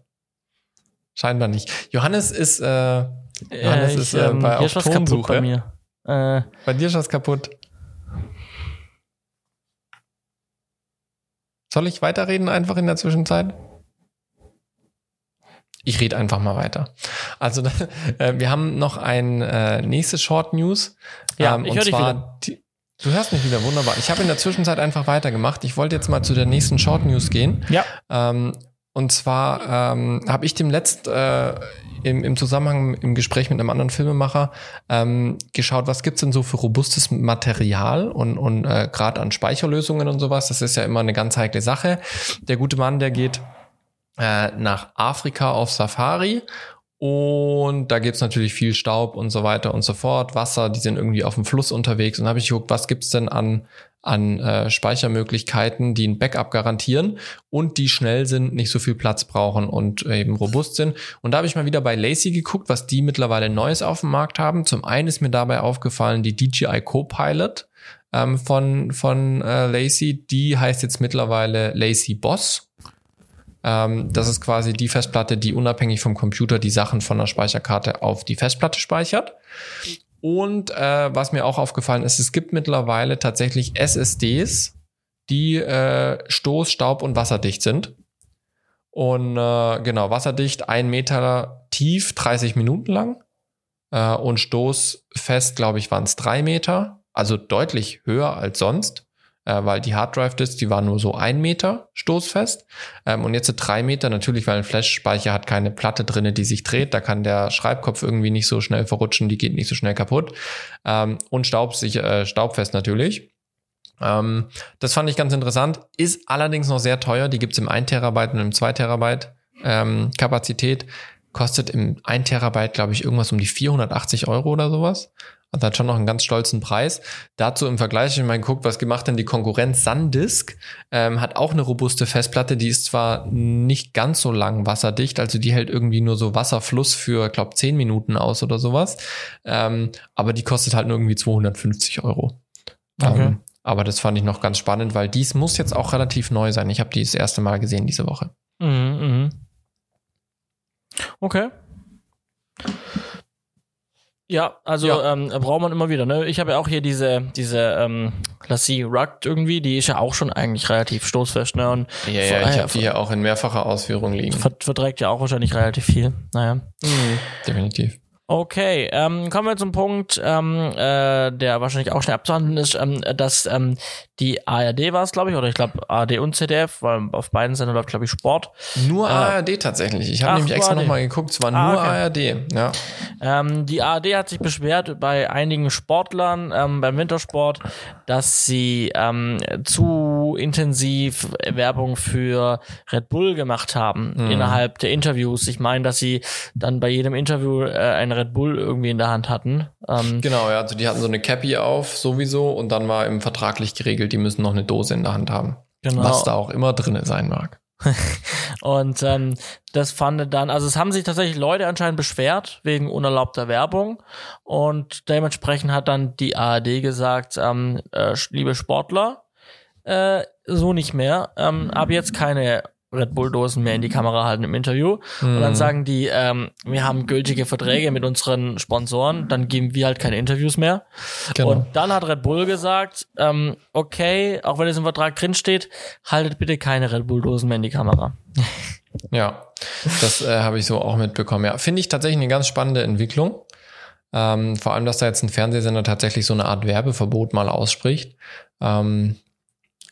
Scheinbar nicht. Johannes ist, äh, Johannes ich, ist äh, ähm, bei hier ist was kaputt Auktionsuche. bei mir. Äh, Bei dir ist was kaputt. Soll ich weiterreden einfach in der Zwischenzeit? Ich rede einfach mal weiter. Also äh, wir haben noch ein äh, nächstes Short News. Ja, ähm, ich und zwar wieder. Die, du hörst mich wieder wunderbar. Ich habe in der Zwischenzeit einfach weitergemacht. Ich wollte jetzt mal zu der nächsten Short News gehen. ja. Ähm, und zwar ähm, habe ich dem letzt äh, im, im Zusammenhang im Gespräch mit einem anderen Filmemacher ähm, geschaut, was gibt's denn so für robustes Material und, und äh, gerade an Speicherlösungen und sowas. Das ist ja immer eine ganz heikle Sache. Der gute Mann, der geht äh, nach Afrika auf Safari und da gibt's natürlich viel Staub und so weiter und so fort. Wasser, die sind irgendwie auf dem Fluss unterwegs. Und habe ich geguckt, was gibt's denn an, an äh, Speichermöglichkeiten, die ein Backup garantieren und die schnell sind, nicht so viel Platz brauchen und eben robust sind. Und da habe ich mal wieder bei Lacey geguckt, was die mittlerweile Neues auf dem Markt haben. Zum einen ist mir dabei aufgefallen, die DJI Copilot ähm, von, von äh, Lacey, die heißt jetzt mittlerweile Lacey Boss. Ähm, das ist quasi die Festplatte, die unabhängig vom Computer die Sachen von der Speicherkarte auf die Festplatte speichert. Und äh, was mir auch aufgefallen ist, es gibt mittlerweile tatsächlich SSDs, die äh, stoß-, staub- und wasserdicht sind. Und äh, genau, wasserdicht, ein Meter tief, 30 Minuten lang. Äh, und stoßfest, glaube ich, waren es drei Meter. Also deutlich höher als sonst äh, weil die Harddrive-Disk, die war nur so ein Meter stoßfest. Ähm, und jetzt sind drei Meter, natürlich, weil ein Flash-Speicher hat keine Platte drinne, die sich dreht. Da kann der Schreibkopf irgendwie nicht so schnell verrutschen, die geht nicht so schnell kaputt. Ähm, und staubsicher, äh, staubfest natürlich. Ähm, das fand ich ganz interessant. Ist allerdings noch sehr teuer. Die gibt's im 1 Terabyte und im 2 Terabyte ähm, Kapazität. Kostet im 1 Terabyte, glaube ich, irgendwas um die 480 Euro oder sowas. Also hat schon noch einen ganz stolzen Preis. Dazu im Vergleich, wenn man guckt, was gemacht denn die Konkurrenz Sandisk, ähm, hat auch eine robuste Festplatte, die ist zwar nicht ganz so lang wasserdicht, also die hält irgendwie nur so Wasserfluss für, glaube 10 Minuten aus oder sowas, ähm, aber die kostet halt nur irgendwie 250 Euro. Okay. Ähm, aber das fand ich noch ganz spannend, weil dies muss jetzt auch relativ neu sein. Ich habe die das erste Mal gesehen diese Woche. Mhm, mhm. Okay. Ja, also Ja. Ähm, braucht man immer wieder. Ne? Ich habe ja auch hier diese diese ähm, Lassie Rugged irgendwie, die ist ja auch schon eigentlich relativ stoßfest. Ne? Und Ja, ja, ich habe die hier auch in mehrfacher Ausführung liegen. ver verträgt ja auch wahrscheinlich relativ viel. Naja. Mhm, definitiv. Okay, ähm, kommen wir zum Punkt, ähm, äh, der wahrscheinlich auch schnell abzuhandeln ist, ähm, dass ähm, die ARD war es, glaube ich, oder ich glaube ARD und ZDF, weil auf beiden Sendern läuft, glaube ich, Sport. Nur Äh, ARD tatsächlich. Ich habe nämlich extra nochmal geguckt, es war Ah, nur okay. ARD. Ja. Ähm, die ARD hat sich beschwert bei einigen Sportlern ähm, beim Wintersport, dass sie ähm, zu intensiv Werbung für Red Bull gemacht haben Mhm. innerhalb der Interviews. Ich meine, dass sie dann bei jedem Interview äh, ein Red Bull irgendwie in der Hand hatten. Ähm, Genau, ja, also die hatten so eine Cappy auf sowieso und dann war eben vertraglich geregelt, die müssen noch eine Dose in der Hand haben. genau. Was da auch immer drinne sein mag. Und ähm, das fand dann, also es haben sich tatsächlich Leute anscheinend beschwert wegen unerlaubter Werbung und dementsprechend hat dann die ARD gesagt, ähm, äh, liebe Sportler, äh, so nicht mehr, ähm, ab jetzt keine Red Bull-Dosen mehr in die Kamera halten im Interview. Und Mhm. dann sagen die, ähm, wir haben gültige Verträge mit unseren Sponsoren, dann geben wir halt keine Interviews mehr. Genau. Und dann hat Red Bull gesagt, ähm, okay, auch wenn es im Vertrag drin steht, haltet bitte keine Red Bull-Dosen mehr in die Kamera. Ja, das äh, habe ich so auch mitbekommen. Ja, finde ich tatsächlich eine ganz spannende Entwicklung. Ähm, vor allem, dass da jetzt ein Fernsehsender tatsächlich so eine Art Werbeverbot mal ausspricht. Ähm,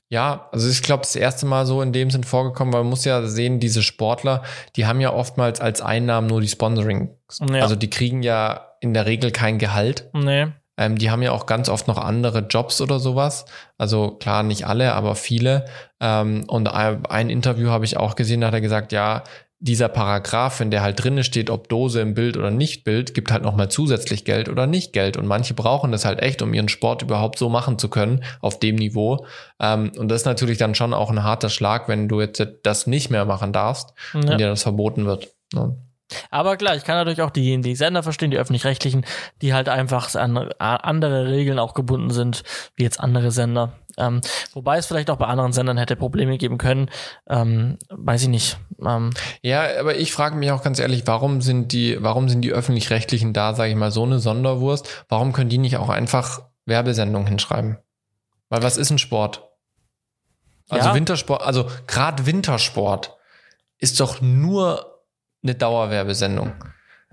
ja, also ich glaube, das erste Mal so in dem Sinn vorgekommen, weil man muss ja sehen, diese Sportler, die haben ja oftmals als Einnahmen nur die Sponsoring. Ja. Also die kriegen ja in der Regel kein Gehalt. Nee. Ähm, die haben ja auch ganz oft noch andere Jobs oder sowas. Also klar, nicht alle, aber viele. Ähm, und ein Interview habe ich auch gesehen, da hat er gesagt, ja, dieser Paragraph, wenn der halt drinne steht, ob Dose im Bild oder nicht Bild, gibt halt nochmal zusätzlich Geld oder nicht Geld. Und manche brauchen das halt echt, um ihren Sport überhaupt so machen zu können, auf dem Niveau. Ähm, und das ist natürlich dann schon auch ein harter Schlag, wenn du jetzt das nicht mehr machen darfst ja. und dir das verboten wird. Ja. Aber klar, ich kann natürlich auch die, die Sender verstehen, die öffentlich-rechtlichen, die halt einfach an andere Regeln auch gebunden sind, wie jetzt andere Sender. Ähm, wobei es vielleicht auch bei anderen Sendern hätte Probleme geben können. Ähm, weiß ich nicht. Ähm, ja, aber ich frage mich auch ganz ehrlich, warum sind die, warum sind die öffentlich-rechtlichen da, sage ich mal, so eine Sonderwurst? Warum können die nicht auch einfach Werbesendungen hinschreiben? Weil was ist ein Sport? Also ja. Wintersport, also gerade Wintersport ist doch nur eine Dauerwerbesendung.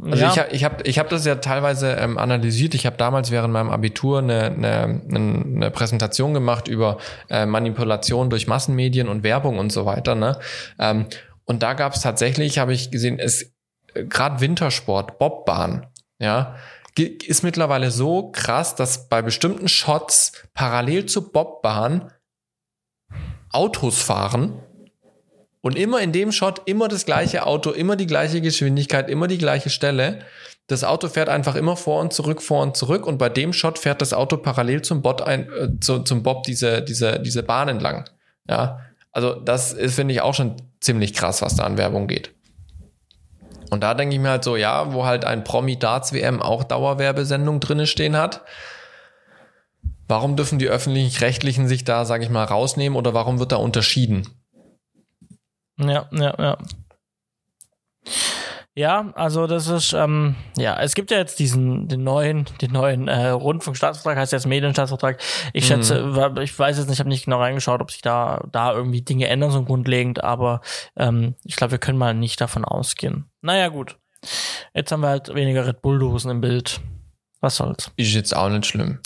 Also ja. ich habe ich hab, ich hab das ja teilweise ähm, analysiert. Ich habe damals während meinem Abitur eine, eine, eine Präsentation gemacht über äh, Manipulation durch Massenmedien und Werbung und so weiter. Ne? Ähm, und da gab es tatsächlich, habe ich gesehen, es äh, gerade Wintersport, Bobbahn, ja, ist mittlerweile so krass, dass bei bestimmten Shots parallel zur Bobbahn Autos fahren und immer in dem Shot immer das gleiche Auto, immer die gleiche Geschwindigkeit, immer die gleiche Stelle. Das Auto fährt einfach immer vor und zurück, vor und zurück. Und bei dem Shot fährt das Auto parallel zum Bot ein, äh, zu, zum Bob diese, diese, diese Bahn entlang. Ja. Also das ist, finde ich, auch schon ziemlich krass, was da an Werbung geht. Und da denke ich mir halt so, ja, wo halt ein Promi Darts WM auch Dauerwerbesendung drinne stehen hat. Warum dürfen die öffentlich-rechtlichen sich da, sage ich mal, rausnehmen oder warum wird da unterschieden? Ja, ja, ja. Ja, also das ist, ähm, ja, es gibt ja jetzt diesen, den neuen, den neuen äh, Rundfunkstaatsvertrag, heißt jetzt Medienstaatsvertrag. Ich mhm. schätze, ich weiß jetzt nicht, ich habe nicht genau reingeschaut, ob sich da, da irgendwie Dinge ändern, so grundlegend, aber ähm, ich glaube, wir können mal nicht davon ausgehen. Naja, gut. Jetzt haben wir halt weniger Red Bull-Dosen im Bild. Was soll's. Ist jetzt auch nicht schlimm.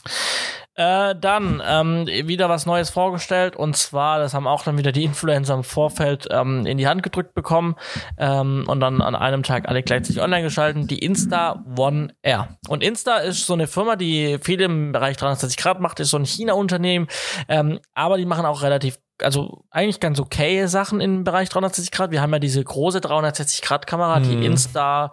Äh, dann ähm, wieder was Neues vorgestellt und zwar, das haben auch dann wieder die Influencer im Vorfeld ähm, in die Hand gedrückt bekommen ähm, und dann an einem Tag alle gleichzeitig online geschalten, die Insta One R. Und Insta ist so eine Firma, die viel im Bereich 360 Grad macht, ist so ein China-Unternehmen, ähm, aber die machen auch relativ also eigentlich ganz okay Sachen im Bereich 360 Grad. Wir haben ja diese große 360 Grad Kamera, die hm. Insta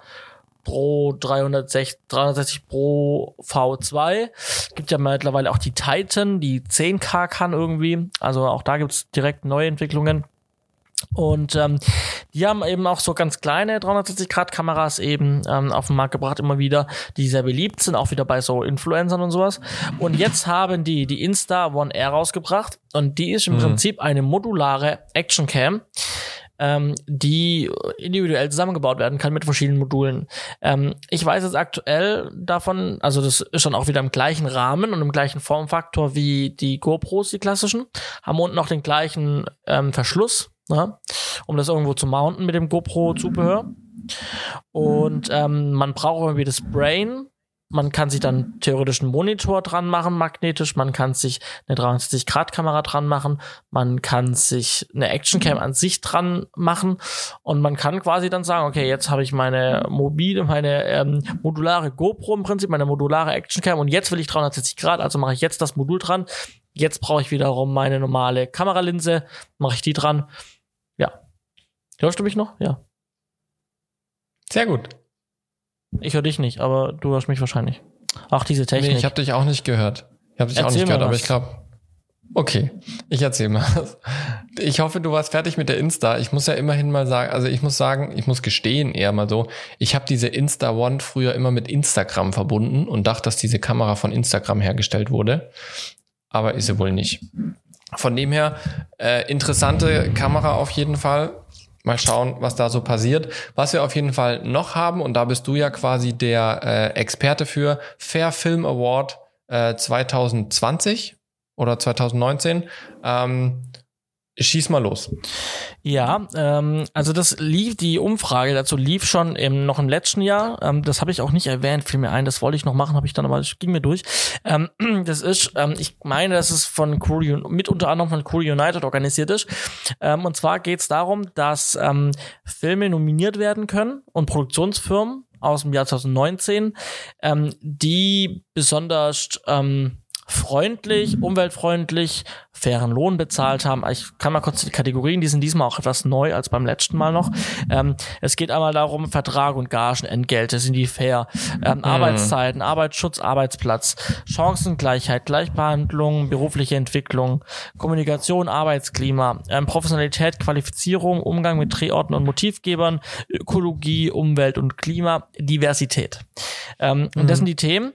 Pro 360, 360 Pro V2. Gibt ja mittlerweile auch die Titan, die 10K kann irgendwie. Also auch da gibt's direkt neue Entwicklungen. Und ähm, die haben eben auch so ganz kleine 360-Grad-Kameras eben ähm, auf den Markt gebracht, immer wieder, die sehr beliebt sind, auch wieder bei so Influencern und sowas. Und jetzt haben die die Insta One R rausgebracht und die ist im mhm. Prinzip eine modulare Action Cam ähm, die individuell zusammengebaut werden kann mit verschiedenen Modulen. Ähm, ich weiß jetzt aktuell davon, also das ist dann auch wieder im gleichen Rahmen und im gleichen Formfaktor wie die GoPros, die klassischen, haben unten noch den gleichen ähm, Verschluss, ne, um das irgendwo zu mounten mit dem GoPro-Zubehör. Und ähm, man braucht irgendwie das Brain, man kann sich dann theoretisch einen Monitor dran machen, magnetisch. Man kann sich eine 360-Grad-Kamera dran machen. Man kann sich eine Actioncam an sich dran machen. Und man kann quasi dann sagen, okay, jetzt habe ich meine mobile, meine ähm, modulare GoPro im Prinzip, meine modulare Actioncam und jetzt will ich 360 Grad, also mache ich jetzt das Modul dran. Jetzt brauche ich wiederum meine normale Kameralinse, mache ich die dran. Ja. Hörst du mich noch? Ja. Sehr gut. Ich höre dich nicht, aber du hörst mich wahrscheinlich. Ach, diese Technik. Nee, ich habe dich auch nicht gehört. Ich habe dich Erzähl auch nicht gehört, aber ich glaube. Okay, ich erzähle mal. Ich hoffe, du warst fertig mit der Insta. Ich muss ja immerhin mal sagen, also ich muss sagen, ich muss gestehen eher mal so, ich habe diese Insta One früher immer mit Instagram verbunden und dachte, dass diese Kamera von Instagram hergestellt wurde. Aber ist sie wohl nicht. Von dem her, äh, interessante Kamera auf jeden Fall mal schauen, was da so passiert. Was wir auf jeden Fall noch haben, und da bist du ja quasi der äh, Experte für, Fair Film Award äh, 2020 oder 2019. Ähm, Schieß mal los. Ja, ähm, also das lief, die Umfrage dazu lief schon im, noch im letzten Jahr. Ähm, das habe ich auch nicht erwähnt, fiel mir ein, das wollte ich noch machen, habe ich dann aber, das ging mir durch. Ähm, das ist, ähm, ich meine, dass es von Crew, mit unter anderem von Crew United organisiert ist. Ähm, und zwar geht es darum, dass ähm, Filme nominiert werden können und Produktionsfirmen aus dem Jahr 2019, ähm, die besonders ähm, freundlich, umweltfreundlich, fairen Lohn bezahlt haben. Ich kann mal kurz die Kategorien, die sind diesmal auch etwas neu als beim letzten Mal noch. Ähm, es geht einmal darum, Vertrag und Gagen, Entgelte, sind die fair, ähm, mhm. Arbeitszeiten, Arbeitsschutz, Arbeitsplatz, Chancengleichheit, Gleichbehandlung, berufliche Entwicklung, Kommunikation, Arbeitsklima, ähm, Professionalität, Qualifizierung, Umgang mit Drehorten und Motivgebern, Ökologie, Umwelt und Klima, Diversität. Mhm. Und das mhm. sind die Themen.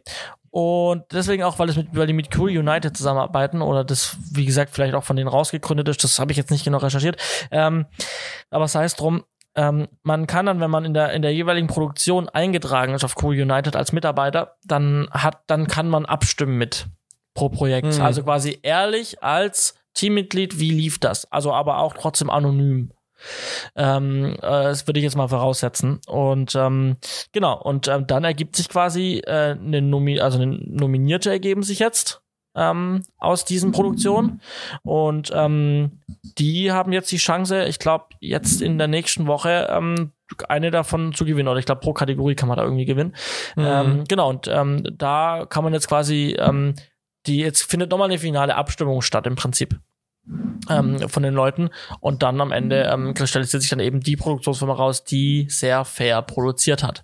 Und deswegen auch, weil, es mit, weil die mit Cool United zusammenarbeiten oder das, wie gesagt, vielleicht auch von denen rausgegründet ist, das habe ich jetzt nicht genau recherchiert. Ähm, aber es heißt drum, ähm, man kann dann, wenn man in der, in der jeweiligen Produktion eingetragen ist auf Cool United als Mitarbeiter, dann hat, dann kann man abstimmen mit pro Projekt. Mhm. Also quasi ehrlich als Teammitglied, wie lief das? Also aber auch trotzdem anonym. Ähm, äh, das würde ich jetzt mal voraussetzen. Und ähm, genau, und ähm, dann ergibt sich quasi äh, eine Nomi also eine Nominierte ergeben sich jetzt ähm, aus diesen Produktionen. Und ähm, die haben jetzt die Chance, ich glaube, jetzt in der nächsten Woche ähm, eine davon zu gewinnen. Oder ich glaube, pro Kategorie kann man da irgendwie gewinnen. Mhm. Ähm, genau, und ähm, da kann man jetzt quasi, ähm, die jetzt findet nochmal eine finale Abstimmung statt im Prinzip ähm, von den Leuten. Und dann am Ende ähm, kristallisiert sich dann eben die Produktionsfirma raus, die sehr fair produziert hat.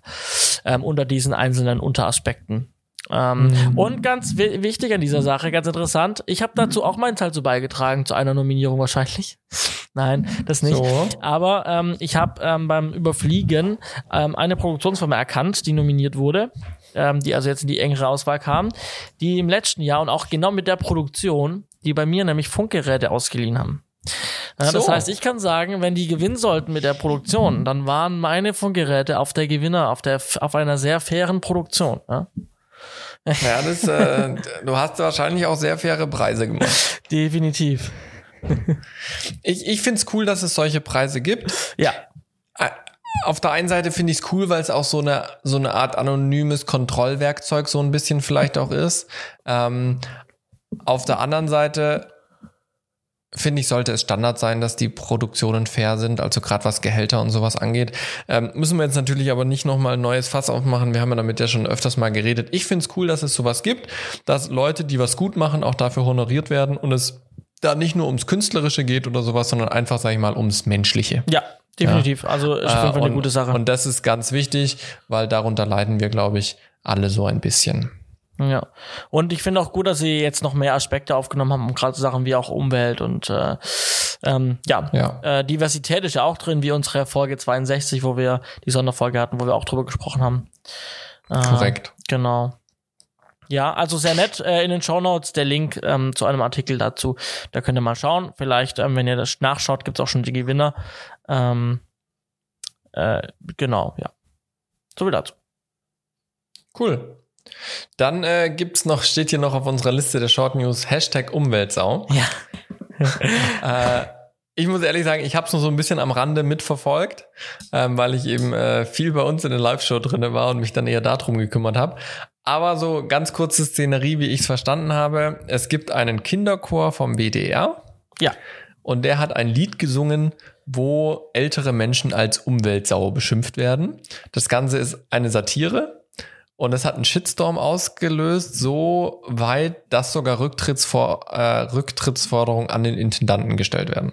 Ähm, unter diesen einzelnen Unteraspekten. Ähm, mhm. Und ganz wichtig an dieser Sache, ganz interessant, ich habe dazu auch meinen Teil zu beigetragen, zu einer Nominierung wahrscheinlich. Nein, das nicht. So. Aber ähm, ich habe ähm, beim Überfliegen ähm, eine Produktionsfirma erkannt, die nominiert wurde, ähm, die also jetzt in die engere Auswahl kam, die im letzten Jahr und auch genau mit der Produktion die bei mir nämlich Funkgeräte ausgeliehen haben. Ja, so. Das heißt, ich kann sagen, wenn die gewinnen sollten mit der Produktion, dann waren meine Funkgeräte auf der Gewinner, auf der, auf einer sehr fairen Produktion. Ja, ja das, äh, du hast wahrscheinlich auch sehr faire Preise gemacht. Definitiv. ich ich finde es cool, dass es solche Preise gibt. Ja. Auf der einen Seite finde ich es cool, weil es auch so eine, so eine Art anonymes Kontrollwerkzeug so ein bisschen vielleicht auch ist. Ähm, auf der anderen Seite finde ich, sollte es Standard sein, dass die Produktionen fair sind, also gerade was Gehälter und sowas angeht. Ähm, müssen wir jetzt natürlich aber nicht nochmal ein neues Fass aufmachen. Wir haben ja damit ja schon öfters mal geredet. Ich finde es cool, dass es sowas gibt, dass Leute, die was gut machen, auch dafür honoriert werden und es da nicht nur ums Künstlerische geht oder sowas, sondern einfach, sag ich mal, ums Menschliche. Ja, definitiv. Ja. Also ist auf äh, eine gute Sache. Und das ist ganz wichtig, weil darunter leiden wir, glaube ich, alle so ein bisschen. Ja. Und ich finde auch gut, dass sie jetzt noch mehr Aspekte aufgenommen haben, gerade Sachen wie auch Umwelt und äh, ähm, ja, ja. Äh, Diversität ist ja auch drin, wie unsere Folge 62, wo wir die Sonderfolge hatten, wo wir auch drüber gesprochen haben. Äh, Korrekt. Genau. Ja, also sehr nett. Äh, in den Show Notes der Link ähm, zu einem Artikel dazu. Da könnt ihr mal schauen. Vielleicht, ähm, wenn ihr das nachschaut, gibt's auch schon die Gewinner. Ähm, äh, genau, ja. So viel dazu. Cool. Dann äh, gibt's noch, steht hier noch auf unserer Liste der Short News Hashtag Umweltsau. Ja. äh, ich muss ehrlich sagen, ich habe es nur so ein bisschen am Rande mitverfolgt, ähm, weil ich eben äh, viel bei uns in der Live-Show drin war und mich dann eher darum gekümmert habe. Aber so ganz kurze Szenerie, wie ich es verstanden habe. Es gibt einen Kinderchor vom WDR. Ja. Und der hat ein Lied gesungen, wo ältere Menschen als Umweltsau beschimpft werden. Das Ganze ist eine Satire und es hat einen Shitstorm ausgelöst, so weit, dass sogar Rücktrittsvor äh, Rücktrittsforderungen an den Intendanten gestellt werden.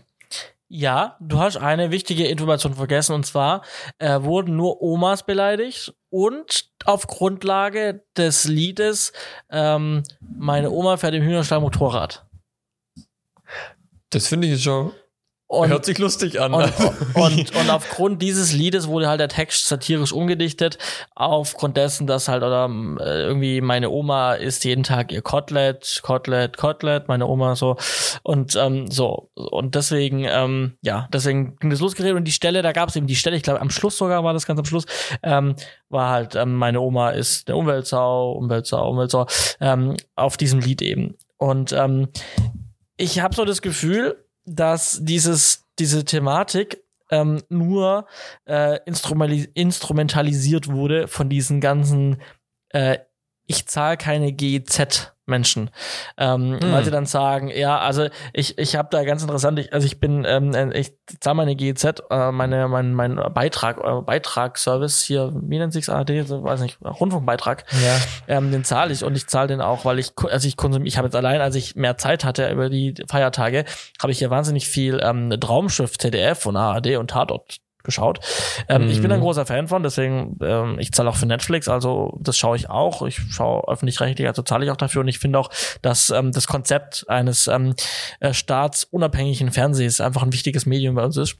Ja, du hast eine wichtige Information vergessen und zwar äh, wurden nur Omas beleidigt und auf Grundlage des Liedes ähm, Meine Oma fährt im Hühnerstall Motorrad. Das finde ich schon und, Hört sich lustig an. Und, und, und, aufgrund dieses Liedes wurde halt der Text satirisch umgedichtet, aufgrund dessen, dass halt oder äh, irgendwie meine Oma isst jeden Tag ihr Kotelett, Kotelett, Kotelett, meine Oma so. Und ähm, so und deswegen ähm, ja, deswegen ging das losgeredet. Und die Stelle, da gab es eben die Stelle, ich glaube am Schluss sogar war das ganz am Schluss, ähm, war halt ähm, meine Oma ist eine Umweltsau, Umweltsau, Umweltsau ähm, auf diesem Lied eben. Und ähm, ich habe so das Gefühl dass dieses, diese Thematik ähm, nur äh, instrumentalisiert wurde von diesen ganzen äh, ich zahle keine GZ Menschen, ähm, hm. weil sie dann sagen, ja, also ich ich habe da ganz interessant, ich, also ich bin, ähm, ich zahle meine GEZ, äh, meine mein mein Beitrag, äh, Beitragsservice hier, wie nennt sich's ARD, weiß nicht, Rundfunkbeitrag, ja. ähm, den zahle ich und ich zahle den auch, weil ich, also ich konsumiere, ich habe jetzt allein, als ich mehr Zeit hatte über die Feiertage, habe ich hier wahnsinnig viel ähm, Traumschiff, TDF und ARD und Tatort geschaut. Ähm, mm. Ich bin ein mhm. großer Fan von, deswegen, ähm, ich zahle auch für Netflix, also das schaue ich auch. Ich schaue öffentlich-rechtlich, also zahle ich auch dafür und ich finde auch, dass ähm, das Konzept eines ähm, äh, staatsunabhängigen Fernsehs einfach ein wichtiges Medium bei uns ist.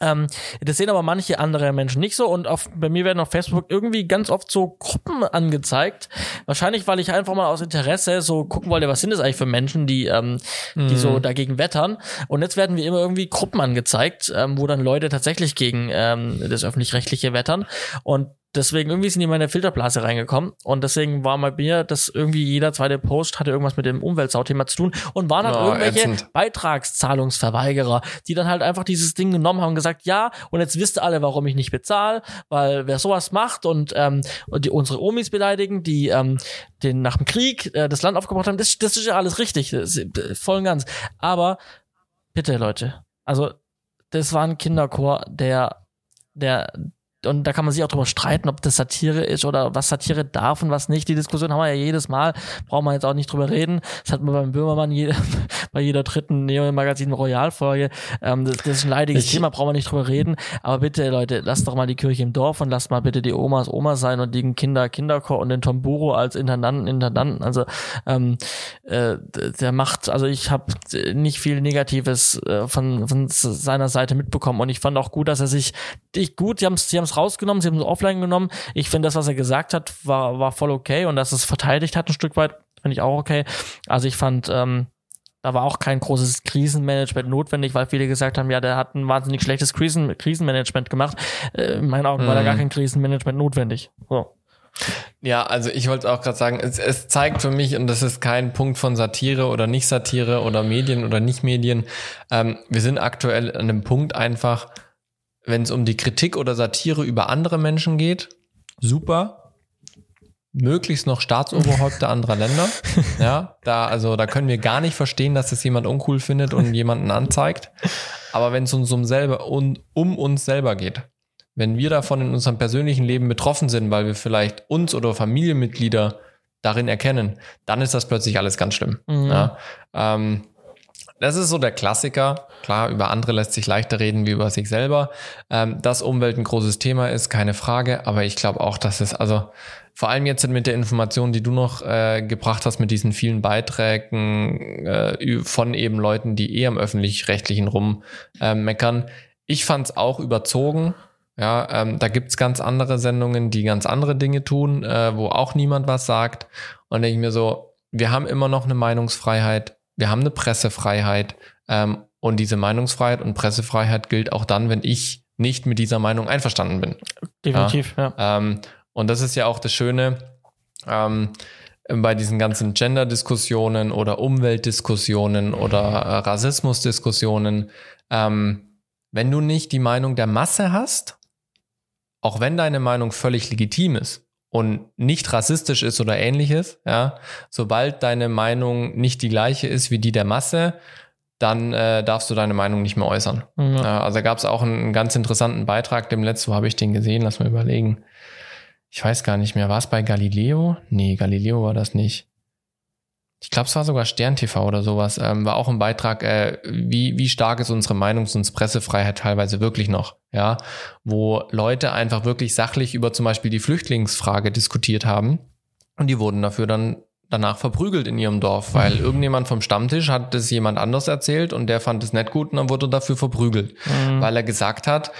Ähm, das sehen aber manche andere Menschen nicht so und auf, bei mir werden auf Facebook irgendwie ganz oft so Gruppen angezeigt. Wahrscheinlich, weil ich einfach mal aus Interesse so gucken wollte, was sind das eigentlich für Menschen, die, ähm, mhm. die so mhm. dagegen wettern. Und jetzt werden wir immer irgendwie Gruppen angezeigt, ähm, wo dann Leute tatsächlich gegen ähm, das öffentlich-rechtliche wettern. Und deswegen irgendwie sind die in meine Filterblase reingekommen und deswegen war bei mir, dass irgendwie jeder zweite Post hatte irgendwas mit dem Umweltsau-Thema zu tun und waren dann oh, irgendwelche ätzend. Beitragszahlungsverweigerer, die dann halt einfach dieses Ding genommen haben und gesagt, ja, und jetzt wisst ihr alle, warum ich nicht bezahle, weil wer sowas macht und, ähm, und die unsere Omis beleidigen, die ähm, den nach dem Krieg äh, das Land aufgebaut haben, das, das ist ja alles richtig, ist, äh, voll und ganz. Aber bitte, Leute, also das war ein Kinderchor, der der und da kann man sich auch drüber streiten, ob das Satire ist oder was Satire darf und was nicht. Die Diskussion haben wir ja jedes Mal, brauchen wir jetzt auch nicht drüber reden. Das hat man beim Böhmermann je, bei jeder dritten Neo-Magazin Royal-Folge. Ähm, das, das, ist ein leidiges ich, Thema, brauchen wir nicht drüber reden. Aber bitte, Leute, lasst doch mal die Kirche im Dorf und lasst mal bitte die Omas Oma sein und die Kinder Kinderchor und den Tomburo als Intendanten, Intendanten. Also ähm, äh, der macht, also ich habe nicht viel Negatives äh, von, von seiner Seite mitbekommen und ich fand auch gut, dass er sich, ich gut, sie haben sie es rausgenommen, sie haben es offline genommen. Ich finde, das, was er gesagt hat, war, war voll okay und dass es verteidigt hat ein Stück weit, finde ich auch okay. Also ich fand, ähm, da war auch kein großes Krisenmanagement notwendig, weil viele gesagt haben, ja, der hat ein wahnsinnig schlechtes Krisen Krisenmanagement gemacht. Äh, in meinen Augen war da gar mhm. kein Krisenmanagement notwendig. So. Ja, also ich wollte auch gerade sagen, es, es zeigt für mich, und das ist kein Punkt von Satire oder nicht Satire oder Medien oder nicht Medien, ähm, wir sind aktuell an einem Punkt einfach, wenn es um die Kritik oder Satire über andere Menschen geht, super. Möglichst noch Staatsoberhäupter anderer Länder. Ja, da, also da können wir gar nicht verstehen, dass das jemand uncool findet und jemanden anzeigt. Aber wenn es uns um selber um, um uns selber geht, wenn wir davon in unserem persönlichen Leben betroffen sind, weil wir vielleicht uns oder Familienmitglieder darin erkennen, dann ist das plötzlich alles ganz schlimm. Mhm. Ja, ähm, das ist so der Klassiker. Klar, über andere lässt sich leichter reden wie über sich selber. Ähm, dass Umwelt ein großes Thema ist, keine Frage. Aber ich glaube auch, dass es, also vor allem jetzt mit der Information, die du noch äh, gebracht hast, mit diesen vielen Beiträgen äh, von eben Leuten, die eh am öffentlich-rechtlichen rum äh. Ich fand es auch überzogen. Ja, ähm, da gibt's ganz andere Sendungen, die ganz andere Dinge tun, äh, wo auch niemand was sagt. Und denke ich mir so, wir haben immer noch eine Meinungsfreiheit wir haben eine Pressefreiheit ähm, und diese Meinungsfreiheit und Pressefreiheit gilt auch dann, wenn ich nicht mit dieser Meinung einverstanden bin. Definitiv, ja. ja. Ähm, und das ist ja auch das Schöne ähm, bei diesen ganzen Gender-Diskussionen oder Umweltdiskussionen oder äh, Rassismus-Diskussionen. Ähm, wenn du nicht die Meinung der Masse hast, auch wenn deine Meinung völlig legitim ist, und nicht rassistisch ist oder ähnliches, ja, sobald deine Meinung nicht die gleiche ist wie die der Masse, dann äh, darfst du deine Meinung nicht mehr äußern. Mhm. Ja, also gab es auch einen, einen, ganz interessanten Beitrag, dem letzten, wo habe ich den gesehen, lass mal überlegen. Ich weiß gar nicht mehr, war es bei Galileo? Nee, Galileo war das nicht ich glaube, es war sogar Stern TV oder sowas, ähm, war auch ein Beitrag, äh, wie, wie stark ist unsere Meinungs- und Pressefreiheit teilweise wirklich noch, ja, wo Leute einfach wirklich sachlich über zum Beispiel die Flüchtlingsfrage diskutiert haben und die wurden dafür dann danach verprügelt in ihrem Dorf, weil mhm. irgendjemand vom Stammtisch hat das jemand anders erzählt und der fand es nicht gut und dann wurde dafür verprügelt, mhm. weil er gesagt hat,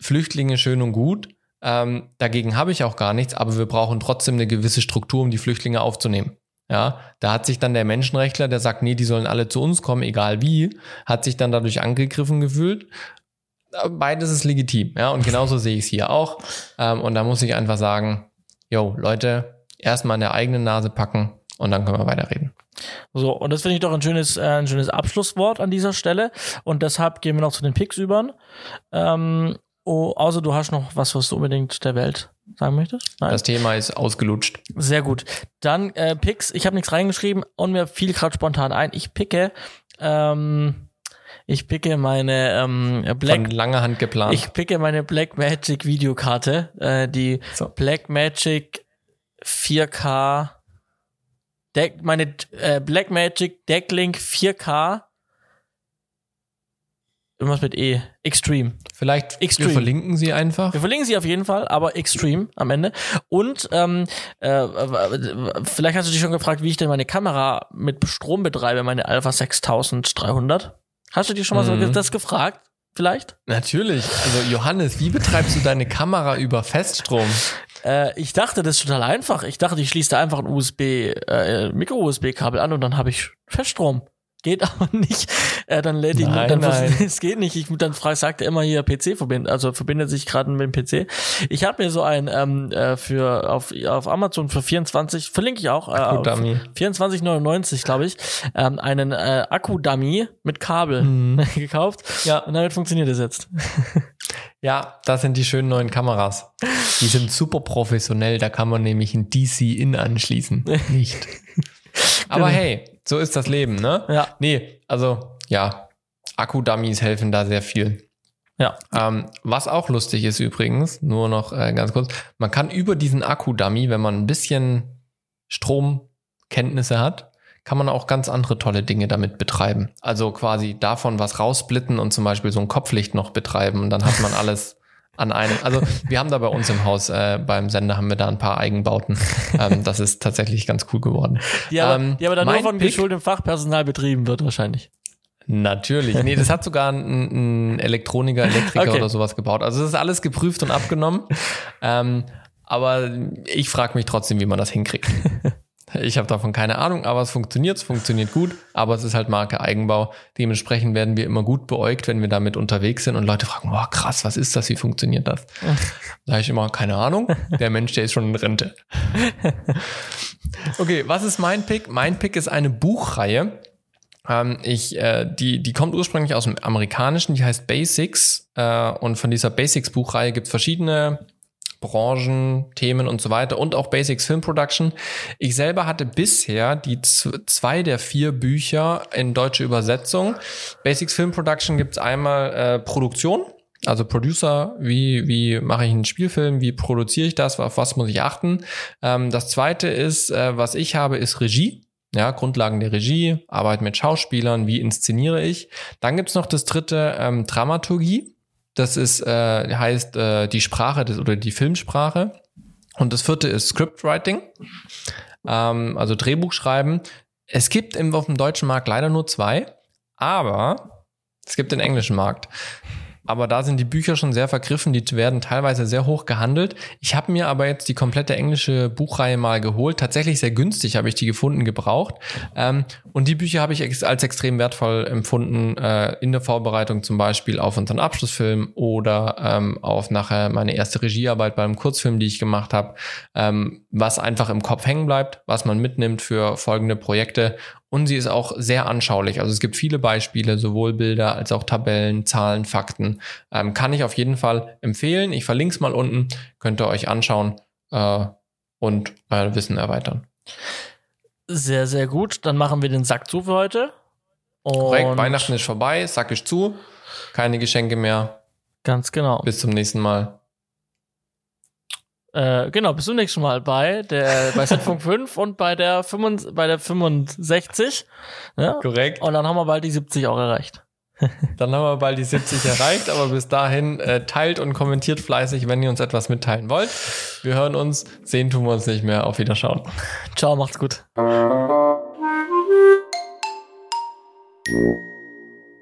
Flüchtlinge schön und gut, ähm, dagegen habe ich auch gar nichts, aber wir brauchen trotzdem eine gewisse Struktur, um die Flüchtlinge aufzunehmen. Ja, da hat sich dann der Menschenrechtler, der sagt, nee, die sollen alle zu uns kommen, egal wie, hat sich dann dadurch angegriffen gefühlt. Beides ist legitim, ja, und genauso sehe ich es hier auch. Ähm, und da muss ich einfach sagen, yo, Leute, erstmal in der eigenen Nase packen und dann können wir weiterreden. So, und das finde ich doch ein schönes, äh, ein schönes Abschlusswort an dieser Stelle. Und deshalb gehen wir noch zu den Picks über. Ähm, oh, außer du hast noch was, was du unbedingt der Welt sagen möchtest? Nein? Das Thema ist ausgelutscht. Sehr gut. Dann äh, Picks. Ich habe nichts reingeschrieben und mir fiel gerade spontan ein. Ich picke. Ähm, ich picke meine ähm, Black Von langer Hand geplant. Ich picke meine Black Magic Videokarte, äh, die so. Black Magic 4K Deck, meine äh, Black Magic Decklink 4K Irgendwas mit E. Extreme. Vielleicht Extreme. wir verlinken sie einfach. Wir verlinken sie auf jeden Fall, aber Extreme am Ende. Und ähm, äh, vielleicht hast du dich schon gefragt, wie ich denn meine Kamera mit Strom betreibe, meine Alpha 6300. Hast du dir schon mal mhm. so das gefragt? Vielleicht? Natürlich. Also Johannes, wie betreibst du deine Kamera über Feststrom? Äh, ich dachte, das ist total einfach. Ich dachte, ich schließe da einfach ein USB, äh, Micro-USB-Kabel an und dann habe ich Feststrom. Geht aber nicht. Äh, dann lädt ihn, dann nein. es geht nicht. Ich dann frage, sagt er immer hier PC verbindet, also verbindet sich gerade mit dem PC. Ich habe mir so ein ähm, äh, für auf auf Amazon für 24 verlinke ich auch äh, Akku-Dummy. 24,99 glaube ich ähm, einen äh, Akku-Dummy mit Kabel mhm. gekauft. Ja, und damit funktioniert es jetzt. Ja, das sind die schönen neuen Kameras. Die sind super professionell. Da kann man nämlich ein DC-In anschließen. Nicht. Aber genau. hey, so ist das Leben, ne? Ja. Nee, also ja, Akku-Dummies helfen da sehr viel. Ja. Ähm, was auch lustig ist übrigens, nur noch äh, ganz kurz, man kann über diesen Akku-Dummy, wenn man ein bisschen Stromkenntnisse hat, kann man auch ganz andere tolle Dinge damit betreiben. Also quasi davon was raussplitten und zum Beispiel so ein Kopflicht noch betreiben und dann hat man alles an einem. Also wir haben da bei uns im Haus, äh, beim Sender haben wir da ein paar Eigenbauten. Ähm, das ist tatsächlich ganz cool geworden. Die aber, ähm, die aber dann nur von geschultem Fachpersonal betrieben wird wahrscheinlich. Natürlich. Nee, das hat sogar ein, ein Elektroniker, Elektriker okay. oder sowas gebaut. Also das ist alles geprüft und abgenommen. Ähm, aber ich frage mich trotzdem, wie man das hinkriegt. Ich habe davon keine Ahnung, aber es funktioniert, es funktioniert gut, aber es ist halt Marke Eigenbau. Dementsprechend werden wir immer gut beäugt, wenn wir damit unterwegs sind und Leute fragen, wow, krass, was ist das, wie funktioniert das? Da ich immer, keine Ahnung, der Mensch, der ist schon in Rente. Okay, was ist mein Pick? Mein Pick ist eine Buchreihe. Ähm, ich, äh, die, die kommt ursprünglich aus dem Amerikanischen, die heißt Basics. Äh, und von dieser Basics-Buchreihe gibt es verschiedene Branchen, Themen und so weiter und auch Basics Film Production. Ich selber hatte bisher die zwei der vier Bücher in deutsche Übersetzung. Basics Film Production gibt's einmal äh, Produktion, also Producer, wie, wie mache ich einen Spielfilm, wie produziere ich das, auf was muss ich achten. Ähm, das zweite ist, äh, was ich habe, ist Regie. Ja, Grundlagen der Regie, Arbeit mit Schauspielern, wie inszeniere ich. Dann gibt's noch das dritte, ähm, Dramaturgie. Das ist, äh, heißt äh, die Sprache des, oder die Filmsprache. Und das vierte ist Scriptwriting, ähm, also Drehbuch schreiben. Es gibt im, auf dem deutschen Markt leider nur zwei, aber es gibt den englischen Markt aber da sind die Bücher schon sehr vergriffen, die werden teilweise sehr hoch gehandelt. Ich habe mir aber jetzt die komplette englische Buchreihe mal geholt. Tatsächlich sehr günstig habe ich die gefunden, gebraucht. Ähm, und die Bücher habe ich als extrem wertvoll empfunden äh, in der Vorbereitung zum Beispiel auf unseren Abschlussfilm oder ähm, auf nachher meine erste Regiearbeit beim Kurzfilm, die ich gemacht habe, ähm, was einfach im Kopf hängen bleibt, was man mitnimmt für folgende Projekte und sie ist auch sehr anschaulich. Also es gibt viele Beispiele, sowohl Bilder als auch Tabellen, Zahlen, Fakten. Ähm, kann ich auf jeden Fall empfehlen. Ich verlinke es mal unten, könnt ihr euch anschauen äh, und euer Wissen erweitern. Sehr, sehr gut. Dann machen wir den Sack zu für heute. Und Korrekt, Weihnachten ist vorbei, Sack ist zu. Keine Geschenke mehr. Ganz genau. Bis zum nächsten Mal. Äh, genau, bis zum nächsten Mal bei der bei Setfunk 5 und bei der 65, bei der 65. Ja? Korrekt. Und dann haben wir bald die 70 auch erreicht. Dann haben wir bald die 70 erreicht, aber bis dahin äh, teilt und kommentiert fleißig, wenn ihr uns etwas mitteilen wollt. Wir hören uns, sehen tun wir uns nicht mehr. Auf Wiederschauen. Ciao, macht's gut.